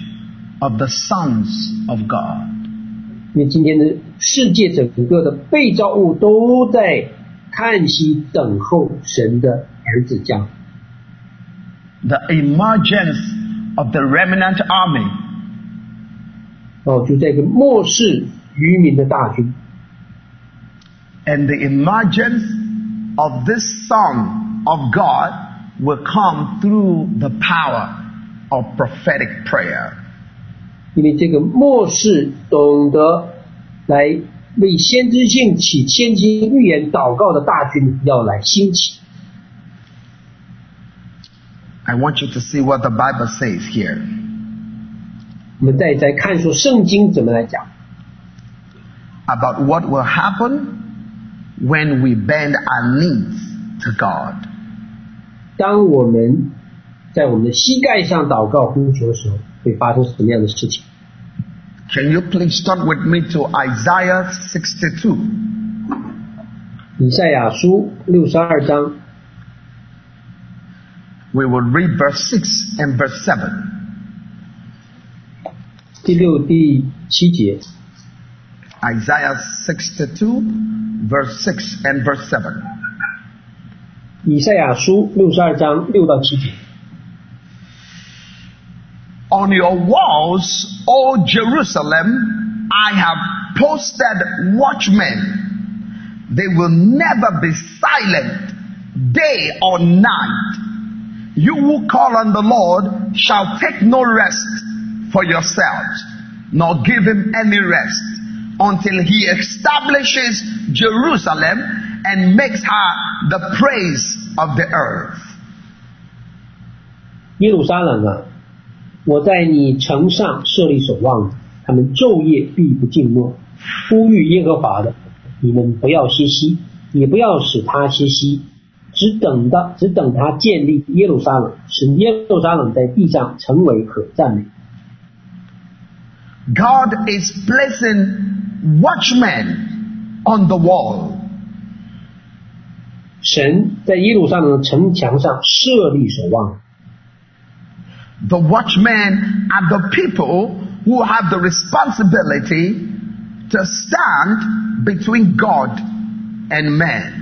of the sons of God. 因为今天的世界整个的被造物都在 the emergence of the remnant army，哦，就这个末世余民的大军。And the emergence of this Son of God will come through the power of prophetic prayer。因为这个末世懂得来为先知性起先知预言祷告的大军要来兴起。I want you to see what the Bible says here. 我们再再看说圣经怎么来讲，about what will happen when we bend our knees to God. 当我们在我们的膝盖上祷告呼求的时候，会发生什么样的事情？Can you please turn with me to Isaiah 62? 以赛亚书六十二章 We will read verse 6 and verse 7. 第六、第七节， Isaiah 62, verse 6 and verse 7. 以赛亚书六十二章六到七节。 On your walls, O Jerusalem, I have posted watchmen. They will never be silent, day or night. You who call on the Lord shall take no rest for yourselves, nor give him any rest until he establishes Jerusalem and makes her the praise of the earth. 耶路撒冷啊， 我在你城上设立守望，他们昼夜必不静默，呼吁耶和华的，你们不要歇息，也不要使他歇息，只等到只等他建立耶路撒冷，使耶路撒冷在地上成为可赞美。God is placing watchmen on the wall. 神在耶路撒冷的城墙上设立守望，The watchmen are the people who have the responsibility to stand between God and man.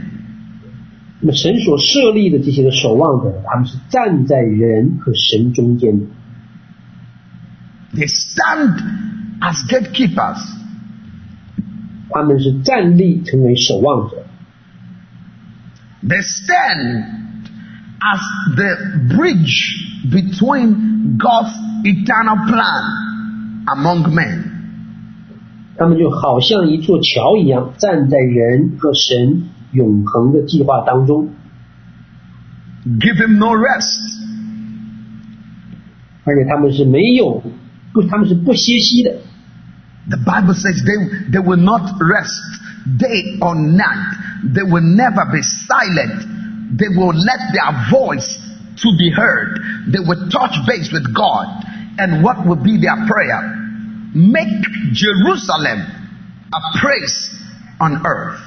那么神所设立的这些的守望者，他们是站在人和神中间的， They stand as gatekeepers. 他们是站立成为守望者。 They stand as the bridge between God's eternal plan among men. 他们就好像一座桥一样，站在人和神 永恒的计划当中。 Give him no rest. 而且他们是没有不，他们是不歇息的。 The Bible says they, they will not rest day or night. They will never be silent. They will let their voice to be heard. They will touch base with God. And what will be their prayer? Make Jerusalem a praise on earth.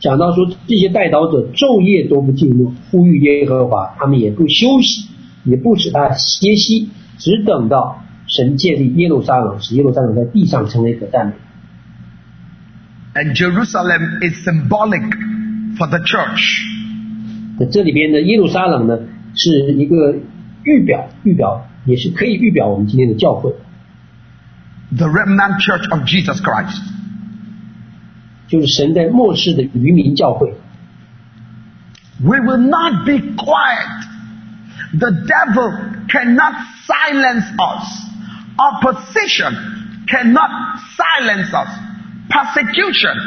讲到说这些代祷者昼夜都不静默，呼吁耶和华，他们也不休息，也不使他歇息，只等到神建立耶路撒冷，使耶路撒冷在地上成为可赞美。 And Jerusalem is symbolic for the church. 那这里边的耶路撒冷呢，是一个预表，预表也是可以预表我们今天的教会。The remnant church of Jesus Christ，就是神在末世的余民教会。We will not be quiet. The devil cannot silence us. Opposition cannot silence us. Persecution,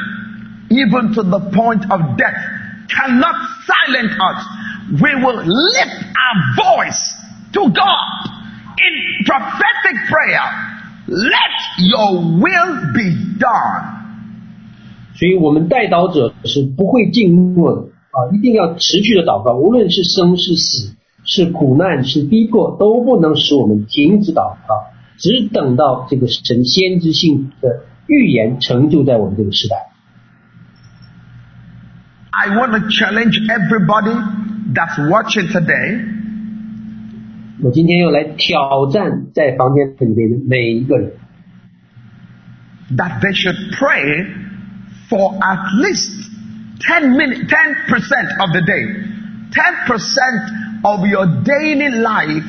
even to the point of death, cannot silence us. We will lift our voice to God in prophetic prayer. Let your will be done. 所以我们代祷者是不会静默的啊，一定要持续的祷告，无论是生是死，是苦难是逼迫，都不能使我们停止祷告，只等到这个神先知性的预言成就在我们这个时代。I want to challenge everybody that's watching today 我今天要来挑战在房间里面的每一个人， that they should pray for at least 10 minutes, 10% of the day. 10% of your daily life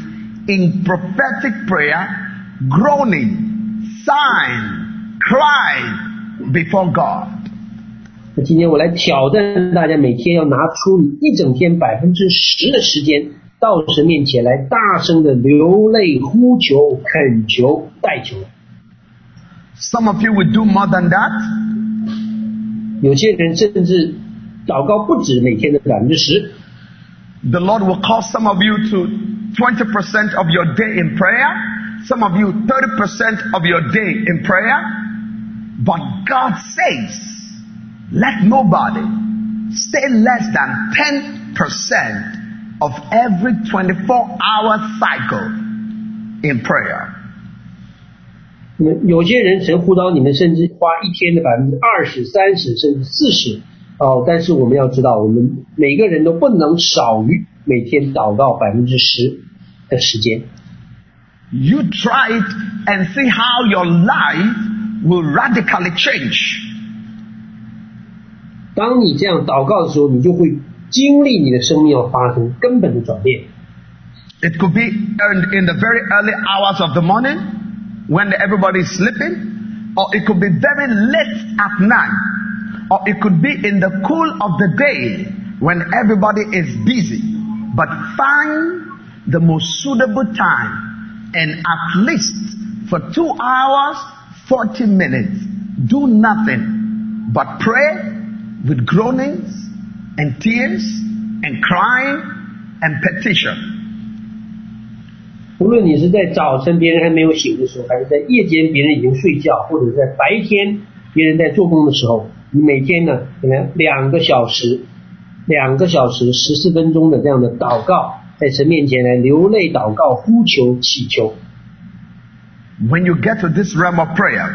in prophetic prayer, groaning, sighing, crying before God. 那今天我来挑战大家，每天要拿出你一整天百分之十的时间，到神面前来大声的流泪、呼求、恳求、代求。 Some of you will do more than that. 有些人甚至祷告不止每天的百分之十， The Lord will call some of you to 20% of your day in prayer, some of you 30% of your day in prayer. But God says, let nobody stay less than 10% of every 24 hour cycle in prayer. 那么有些人神呼召你们，甚至花一天的百分之二十、三十，甚至四十哦。但是我们要知道，我们每个人都不能少于每天祷告百分之十的时间。 You try it and see how your life will radically change. 当你这样祷告的时候，你就会经历你的生命要发生根本的转变。 It could be earned in the very early hours of the morning when everybody is sleeping, or it could be very late at night, or it could be in the cool of the day when everybody is busy. But find the most suitable time and at least for two hours, 40 minutes, do nothing but pray with groanings and tears and crying and petition. 无论你是在早晨别人还没有醒的时候，还是在夜间别人已经睡觉，或者是在白天别人在做工的时候，你每天呢，可能两个小时、两个小时十四分钟的这样的祷告，在神面前来流泪祷告、呼求、祈求。When you get to this realm of prayer,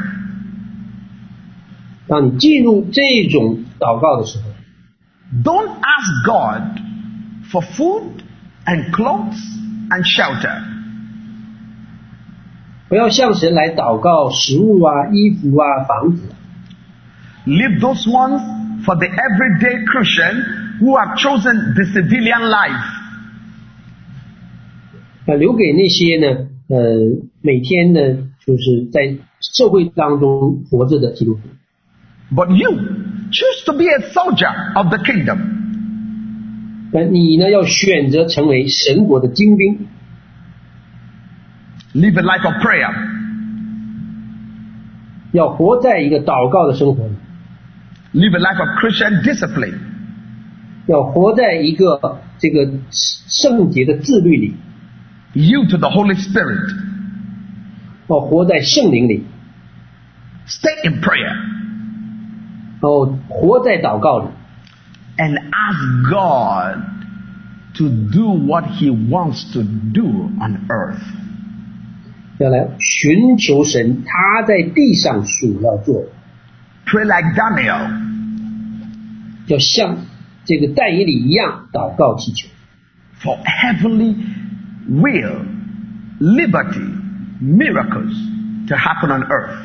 当你进入这种祷告的时候， don't ask God for food and clothes and shelter. 不要向神来祷告食物啊、衣服啊、房子， Leave those ones for the everyday Christian who have chosen the civilian life. 要留给那些呢，呃，每天呢，就是在社会当中活着的基督徒。 But you choose to be a soldier of the kingdom. 那你呢，要选择成为神国的精兵， Live a life of prayer. 要活在一个祷告的生活里。 Live a life of Christian discipline. 要活在一个这个圣洁的自律里， Yield to the Holy Spirit. 要活在圣灵里， Stay in prayer 然后活在祷告里， and ask God to do what He wants to do on earth. 要来寻求神他在地上所要做的， Pray like Daniel. 要像这个但以理一样祷告祈求， for heavenly will, liberty, miracles to happen on earth.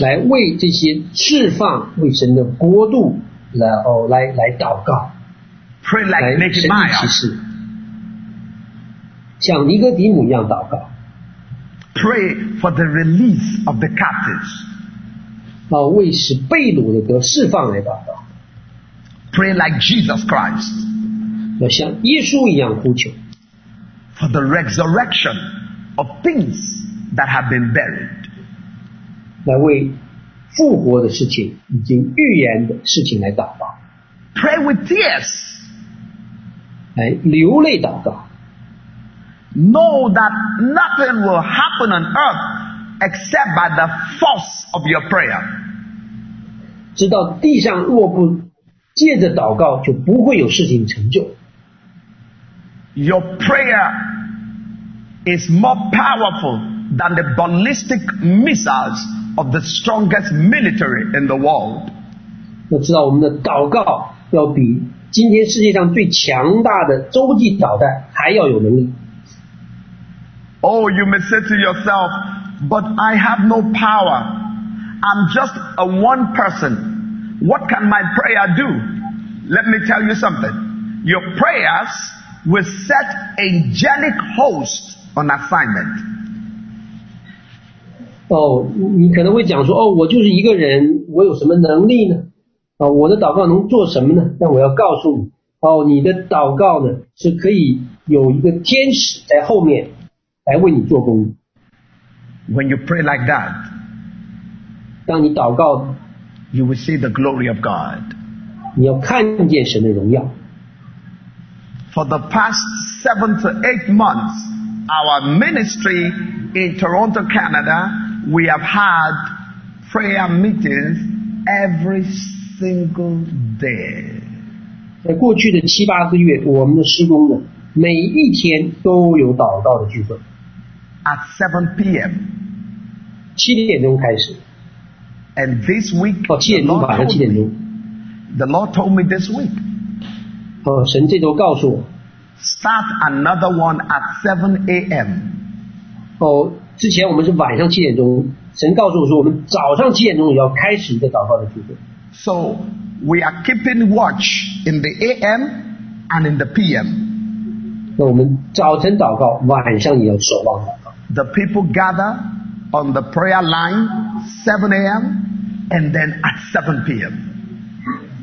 来为这些释放为神的国度，然后来来祷告，Pray 来 like 神迹奇 Nehemiah. 事，像尼哥底母一样祷告，Pray for the release of the captives. 啊，为使被掳的得释放来祷告，Pray like Jesus Christ 要像耶稣一样呼求，for the resurrection of things that have been buried. 来为复活的事情已经预言的事情来祷告， Pray with tears. 来流泪祷告， Know that nothing will happen on earth except by the force of your prayer. 知道地上若不借着祷告，就不会有事情成就。 Your prayer is more powerful than the ballistic missiles of the strongest military in the world. 要知道我们的祷告要比今天世界上最强大的洲际导弹还要有能力。 Oh, you may say to yourself, but I have no power. I'm just a one person. What can my prayer do? Let me tell you something. Your prayers will set angelic hosts on assignment. 哦，你可能会讲说，哦，我就是一个人，我有什么能力呢？啊、我的祷告能做什么呢？但我要告诉你，哦，你的祷告呢是可以有一个天使在后面来为你做工的。 When you pray like that, 当你祷告， you will see the glory of God. 你要看见神的荣耀。 For the past seven to eight months, our ministry in Toronto, Canada, we have had prayer meetings every single day. 在过去的七八个月，我们的事工呢，每一天都有祷告的聚会。At 7 p.m. 七点钟开始。And this week，哦，七点钟，晚上七点钟。The Lord told me this week. 哦，神这周告诉我。Start another one at 7 a.m. 哦。之前我们是晚上七点钟，神告诉我说，我们早上七点钟也要开始一个祷告的聚会， So we are keeping watch in the a.m. and in the p.m. 那我们早晨祷告，晚上也要守望祷告。 The people gather on the prayer line 7 a.m. and then at 7 p.m.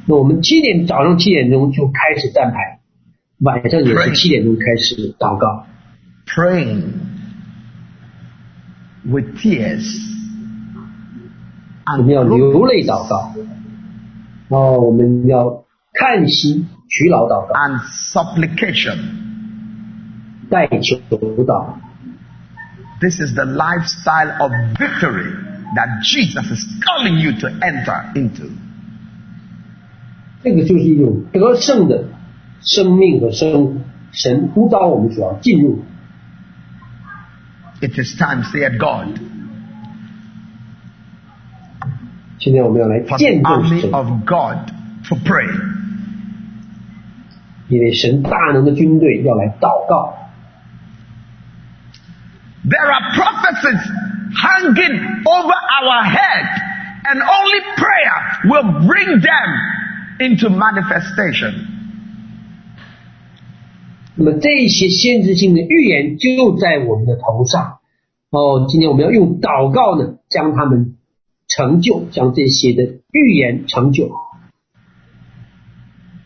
那我们七点早上七点钟就开始站牌，晚上也是七点钟开始祷告， praying with tears 我们要 and 流泪祷告，哦，我们要看息取劳祷告， and supplication. 代求祷告。 This is the lifestyle of victory that Jesus is calling you to enter into. 这个就是一种得胜的生命和生活，神呼召我们所要进入。 It is time, said God, 现在我们要来 for the 见证 army 神， of God to pray. 因为神大能的军队要来祷告。 There are prophecies hanging over our head, and only prayer will bring them into manifestation. 那么这些先知性的预言就在我们的头上。哦，今天我们要用祷告呢，将他们成就，将这些的预言成就。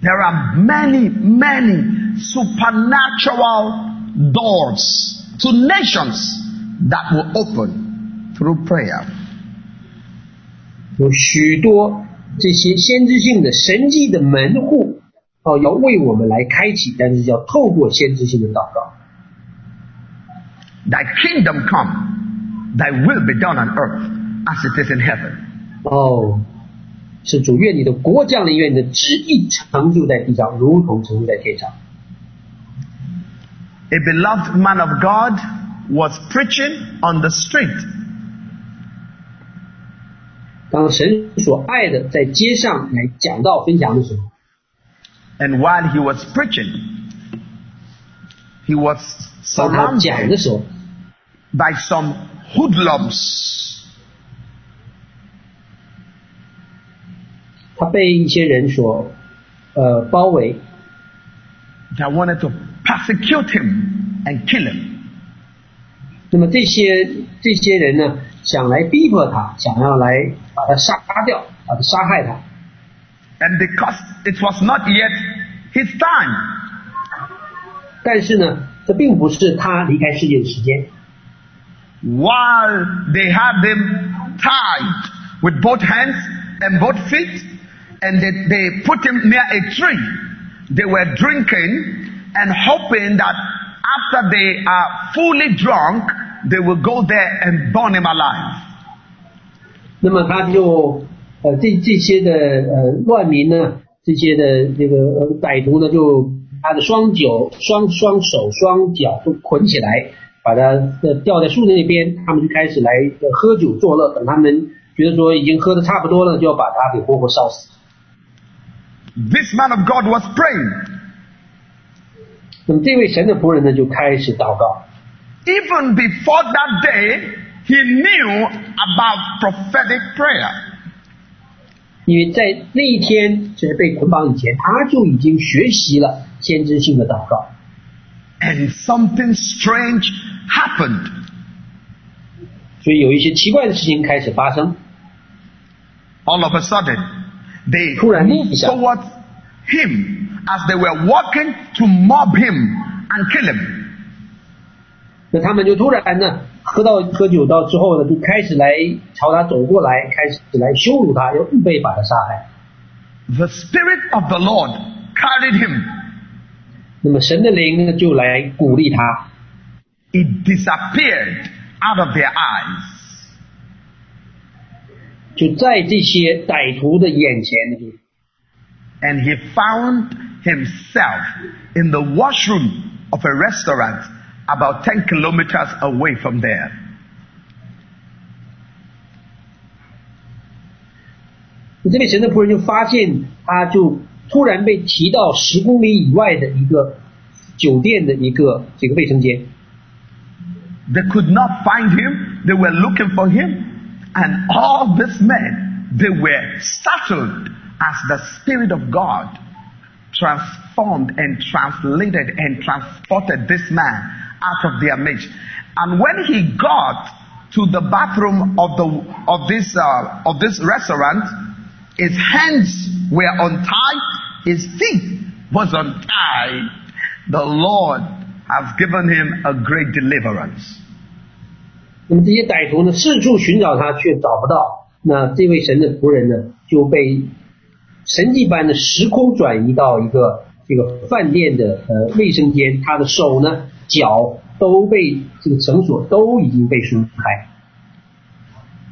There are many, many supernatural doors to nations that will open through prayer. 有许多这些先知性的神迹的门户哦，要为我们来开启，但是要透过先知性的祷告。 Thy kingdom come, thy will be done on earth as it is in heaven. 哦，是主愿你的国降临，愿你的旨意成就在地上，如同成就在天上。 A beloved man of God was preaching on the street. 当神所爱的在街上来讲道分享的时候， And while he was preaching, he was 当他讲的 surrounded 时候， by some hoodlums. 他被一些人所呃包围， that wanted to persecute him and kill him. 那么这些这些人呢，想来逼迫他，想要来把他杀掉，把他杀害他。 And because it was not yet his time, 但是呢，这并不是他离开世界的时间。 while they had him tied with both hands and both feet, and they, they put him near a tree, they were drinking and hoping that after they are fully drunk, they will go there and burn him alive. 那么他就 呃这这些的呃乱民呢，这些的这个呃歹徒呢，就他的双脚、双双手、双脚都捆起来，把他呃吊在树那边，他们就开始来呃喝酒作乐。等他们觉得说已经喝的差不多了，就要把他给活活烧死。This man of God was praying. 那么这位神的仆人呢，就开始祷告。Even before that day, he knew about prophetic prayer. 因为在那一天就是被捆绑以前，他就已经学习了先知性的祷告。And something strange happened. 所以有一些奇怪的事情开始发生。All of a sudden, they 突然下。towards him as they were walking to mob him and kill him. 那他们就突然呢，喝到喝酒到之后呢，就开始来朝他走过来，开始来羞辱他，要预备把他杀害。 The Spirit of the Lord carried him. 那么神的灵呢，就来鼓励他， It disappeared out of their eyes. 就在这些歹徒的眼前呢，就 And he found himself in the washroom of a restaurant about 10 kilometers away from there. this They could not find him. They were looking for him, and all these men they were startled as the spirit of God transformed and translated and transported this man out of their midst. And when he got to the bathroom of the of this uh, of this restaurant, his hands were untied, his feet was untied. The Lord has given him a great deliverance. 那么这些歹徒呢，四处寻找他，却找不到。那这位神的仆人呢，就被神迹般的时空转移到一个这个饭店的呃卫生间，他的手呢、 脚都被这个绳索都已经被松开。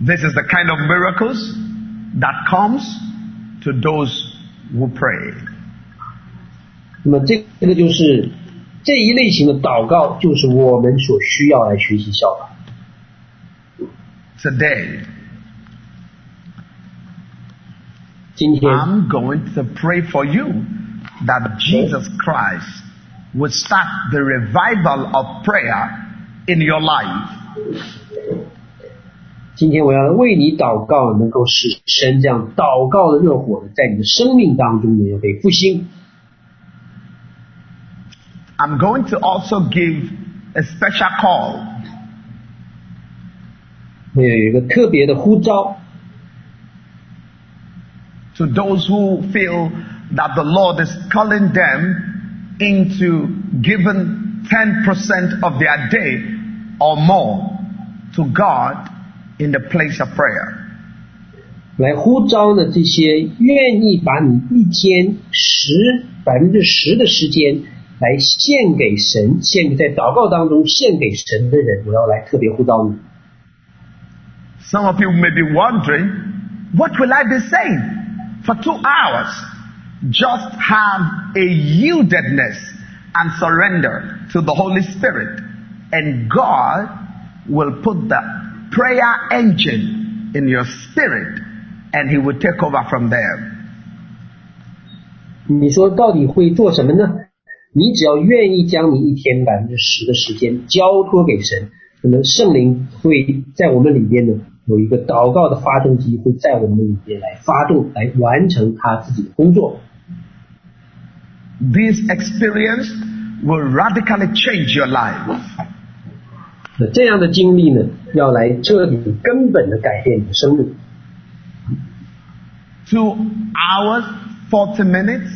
This is the kind of miracles that comes to those who pray. 那么这这个就是这一类型的祷告，就是我们所需要来学习效法。 Today, 今天 I'm going to pray for you that Jesus Christ would start the revival of prayer in your life. 今天我要为你祷告，能够使神这样祷告的热火呢，在你的生命当中呢，要被复兴。 I'm going to also give a special call 会有一个特别的呼召， to those who feel that the Lord is calling them into giving 10% of their day or more to God in the place of prayer. 来呼召呢这些愿意把你一天十百分之十的时间来献给神，献在祷告当中献给神的人，我要来特别呼召你。 Some of you may be wondering, what will I be saying for two hours? Just have a yieldedness and surrender to the Holy Spirit, and God will put the prayer engine in your spirit, and He will take over from there. 你说到底会做什么呢？你只要愿意将你一天百分之十的时间交托给神，那么圣灵会在我们里边呢有一个祷告的发动机，会在我们里边来发动，来完成他自己的工作。 This experience will radically change your life. 那这样的经历呢，要来彻底根本的改变你的生命。 Two hours, 40 minutes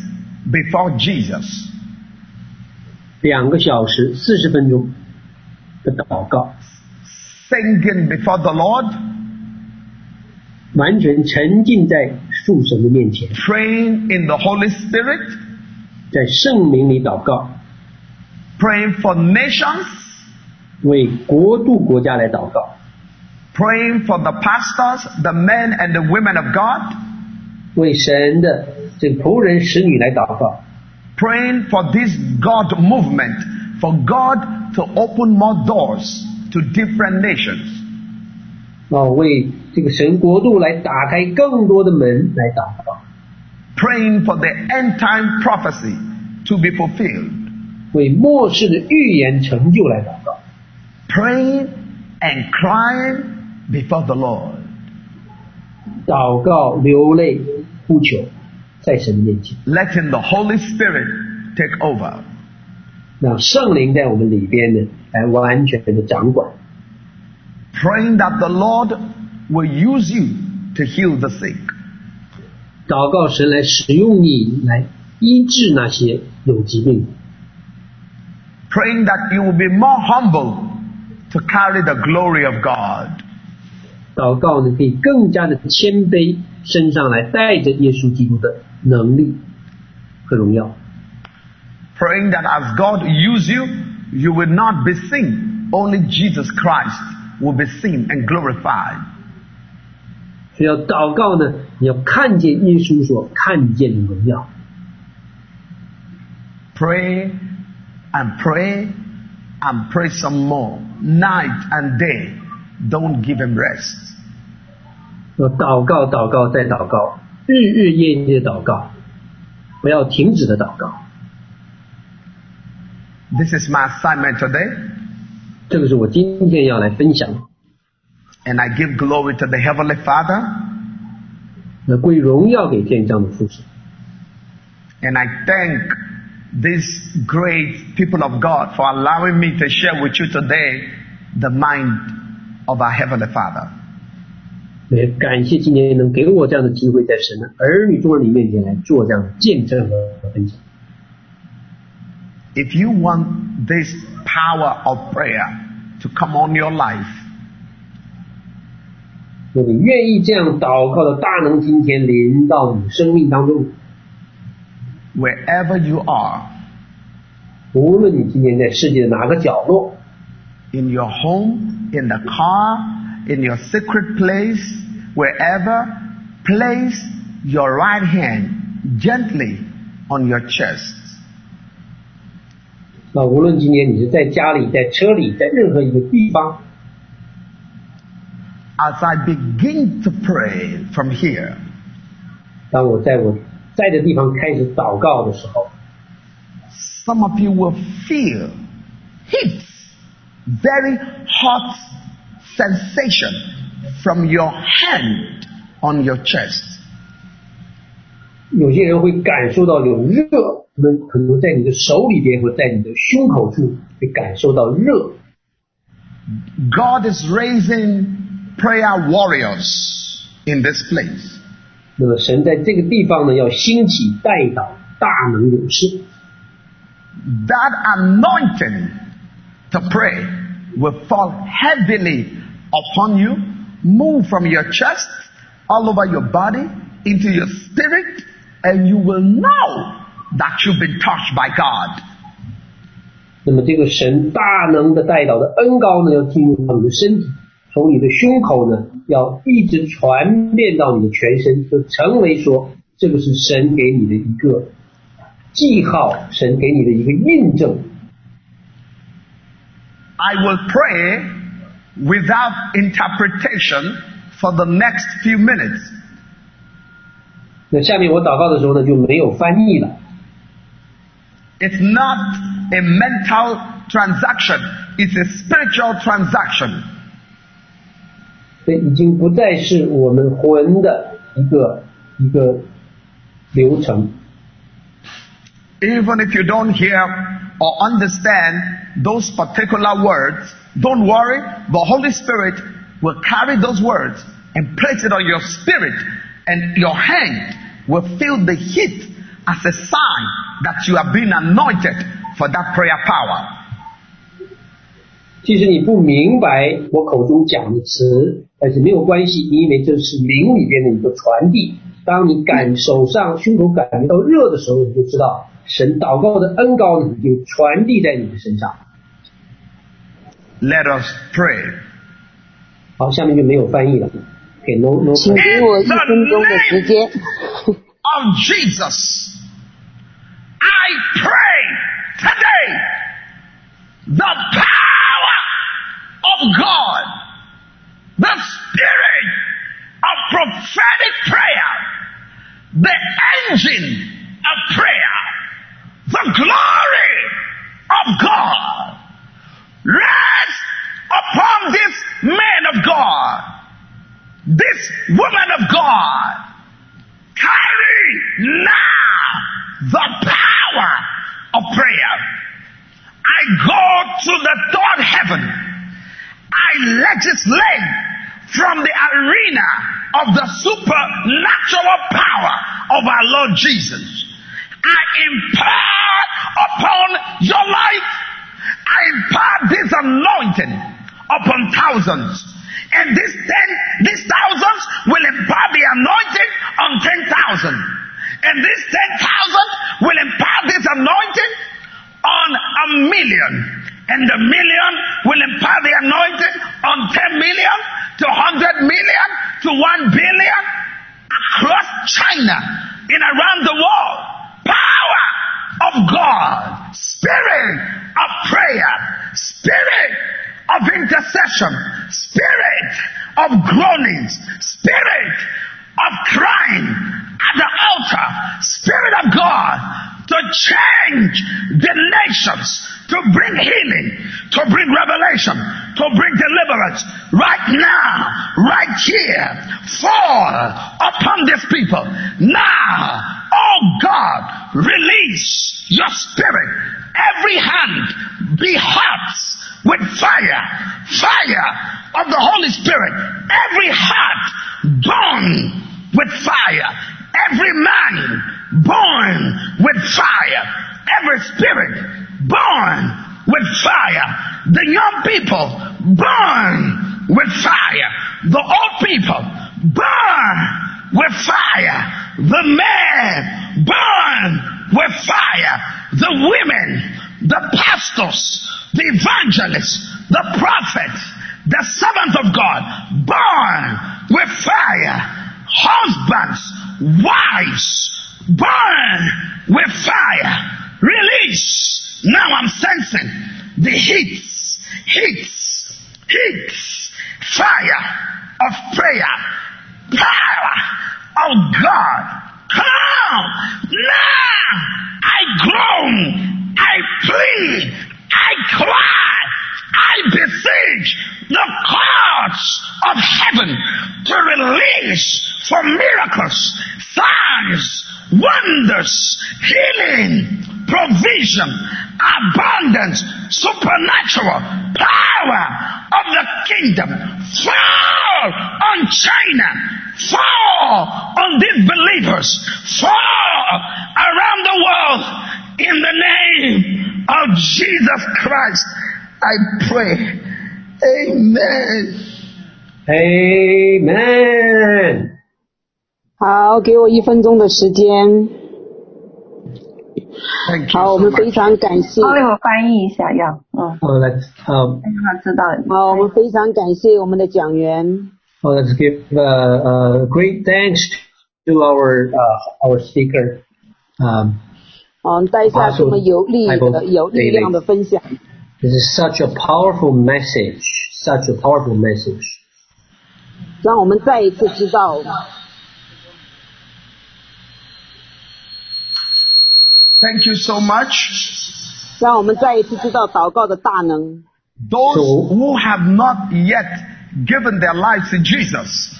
before Jesus. 两个小时四十分钟的祷告， Singing before the Lord, 完全沉浸在父神的面前， praying in the Holy Spirit, 在圣灵里祷告， praying for nations, 为国度国家来祷告， praying for the pastors, the men and the women of God, 为神的这个仆人使女来祷告， praying for this God movement, for God to open more doors to different nations. 啊，为这个神国度来打开更多的门来祷告， praying for the end time prophecy to be fulfilled, 为末世的预言成就来祷告， praying and crying before the Lord. 祷告流泪呼求，在神的面前， letting the Holy Spirit take over. 让圣灵在我们里边呢来完全的掌管。 Praying that the Lord will use you to heal the sick. 祷告神来使用你来医治那些有疾病的， Praying that you will be more humble to carry the glory of God. 祷告呢可以更加的谦卑，身上来带着耶稣基督的能力和荣耀。 Praying that as God use you, you will not be seen. Only Jesus Christ will be seen and glorified. 所以要祷告呢，你要看见耶稣所看见的荣耀，Pray and pray and pray some more. Night and day. Don't give him rest. 要祷告，祷告再祷告，日日夜夜的祷告，不要停止的祷告。This is my assignment today. 这个是我今天要来分享的。And I give glory to the Heavenly Father. 那归荣耀给天上的父神。 And I thank these great people of God for allowing me to share with you today the mind of our Heavenly Father. 也感谢今天能给我这样的机会，在神的儿女众人里面前来做这样的见证和分享。 If you want this power of prayer to come on your life, 如果你愿意这样祷告的大能，今天临到你生命当中， wherever you are, 无论你今天在世界的哪个角落， in your home, in the car, in your secret place, wherever, place your right hand gently on your chest. 啊，无论今天你是在家里、在车里、在任何一个地方， As I begin to pray from here, 当我在我在的地方开始祷告的时候， some of you will feel heat, very hot sensation from your hand on your chest. 有些人会感受到有热，可能可能在你的手里边或在你的胸口处会感受到热。 God is raising prayer warriors in this place. 那么神在这个地方呢，要兴起代祷大能勇士， That anointing to pray will fall heavily upon you, move from your chest all over your body, into your spirit, and you will know that you've been touched by God. 那么这个神大能的带导的恩高呢，要进入到你的身体， 从你的胸口呢，要一直传遍到你的全身，就成为说这个是神给你的一个记号，神给你的一个印证。 I will pray without interpretation for the next few minutes. 那下面我祷告的时候呢，就没有翻译了。 It's not a mental transaction, it's a spiritual transaction. 这已经不再是我们魂的一个一个流程。 Even if you don't hear or understand those particular words, don't worry. The Holy Spirit will carry those words and place it on your spirit, and your hand will feel the heat as a sign that you have been anointed for that prayer power. 即使你不明白我口中讲的词，但是没有关系，因为这是灵里边的一个传递。当你感手上胸口感觉到热的时候，你就知道神祷告的恩高呢已经传递在你的身上。Let us pray. 好，下面就没有翻译了。给 no no 请给我一分钟的时间。of Jesus, I pray today the power of God, the spirit of prophetic prayer, the engine of prayer, the glory of God rest upon this man of God, this woman of God. Carry now the power of prayer. I go to the third heaven. I legislate from the arena of the supernatural power of our Lord Jesus. I impart upon your life. I impart this anointing upon thousands. And this ten, these thousands will impart the anointing on ten thousand. And this ten thousand will impart this anointing on a million. And the million will impart the anointing on ten million to hundred million to one billion across China and around the world. Power of God, spirit of prayer, spirit of intercession, spirit of groanings, spirit of crying at the altar, spirit of God to change the nations, to bring healing, to bring revelation, to bring deliverance right now, right here, fall upon these people. Now, oh God, release your spirit. Every hand be hot with fire, fire of the Holy Spirit. Every heart burn with fire. Every man born with fire. Every spirit born with fire. The young people burn with fire. The old people burn with fire. The men burn with fire. The women, the pastors, the evangelists, the prophets, the servants of God burn with fire. Husbands, wives, burn with fire. Release. Now I'm sensing the heats, heats, heats, fire of prayer, power of God. Come now. I groan, I plead, I cry, I beseech the courts of heaven to release for miracles, signs, wonders, healing, provision, abundance, supernatural power of the kingdom fall on China, fall on these believers, fall around the world in the name of Jesus Christ. I pray. Amen. Amen。 好，给我一分钟的时间。 Thank you 好，我 so 们非 much. 常感谢。稍微我翻译一下要，嗯，好，Let's um 让他知道。好，我们非常感谢我们的讲员。 well, let's give uh, uh, great thanks to our uh, our speaker. Um, 嗯，带下这么有力的、有力量的分享。 this is such a powerful message, such a powerful message. 让我们再一次知道， Thank you so much. 让我们再一次知道祷告的大能。 Those So- who have not yet given their lives to Jesus,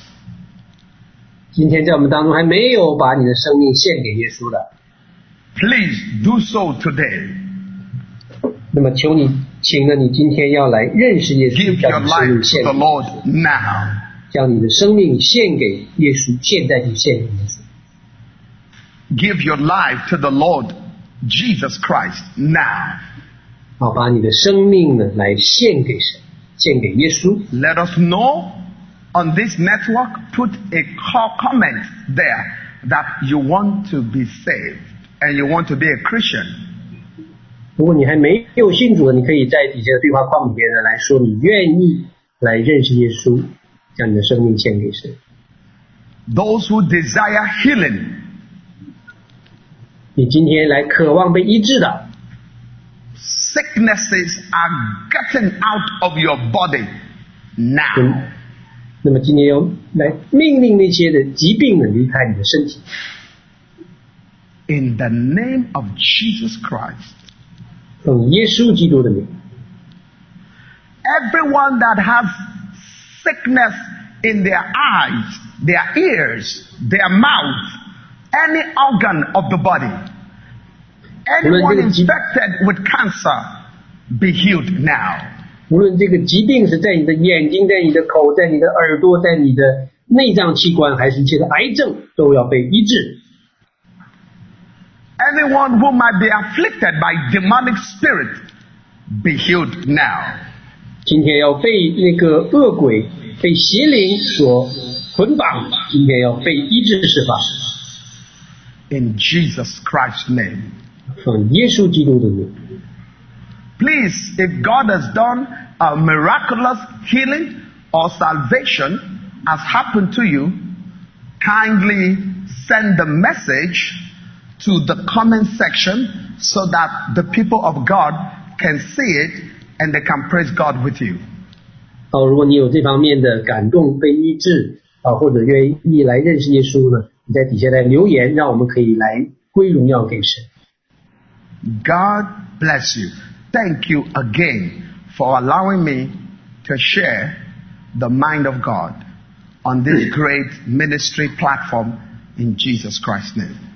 今天在我们当中还没有把你的生命献给耶稣的， please do so today. 那么求你，请呢，你今天要来认识耶稣， Give 将 your 你的生命 life 献 to 给 the Lord now. 将你的生命献给耶稣，现在就献给耶稣。 Give your life to the Lord Jesus Christ now. 好，把你的生命呢来献给神，献给耶稣。 Let us know on this network, put a co- comment there that you want to be saved and you want to be a Christian. 如果你还没有信主的，你可以在底下的对话框里边呢来说你愿意来认识耶稣，将你的生命献给神。 Those who desire healing, 你今天来渴望被医治的， sicknesses are getting out of your body now. 嗯，那么今天要来命令那些的疾病呢离开你的身体。 In the name of Jesus Christ. 奉耶稣基督的名， Everyone that has sickness in their eyes, their ears, their mouth, any organ of the body, anyone infected with cancer, be healed now. 无论这个疾病是在你的眼睛、在你的口、在你的耳朵、在你的内脏器官，还是一切的癌症，都要被医治。 Anyone who might be afflicted by demonic spirit, be healed now. 今天要被那个恶鬼、被邪灵所捆绑，今天要被医治释放。 In Jesus Christ's name. 奉耶稣基督的名， Please, if God has done a miraculous healing or salvation has happened to you, kindly send the message to the comment section so that the people of God can see it and they can praise God with you. 好，如果你有这方面的感动、被医治啊，或者愿意来认识耶稣呢，你 在底下来留言，让我们可以来归荣耀给神。 God bless you. Thank you again for allowing me to share the mind of God on this great ministry platform in Jesus Christ's name.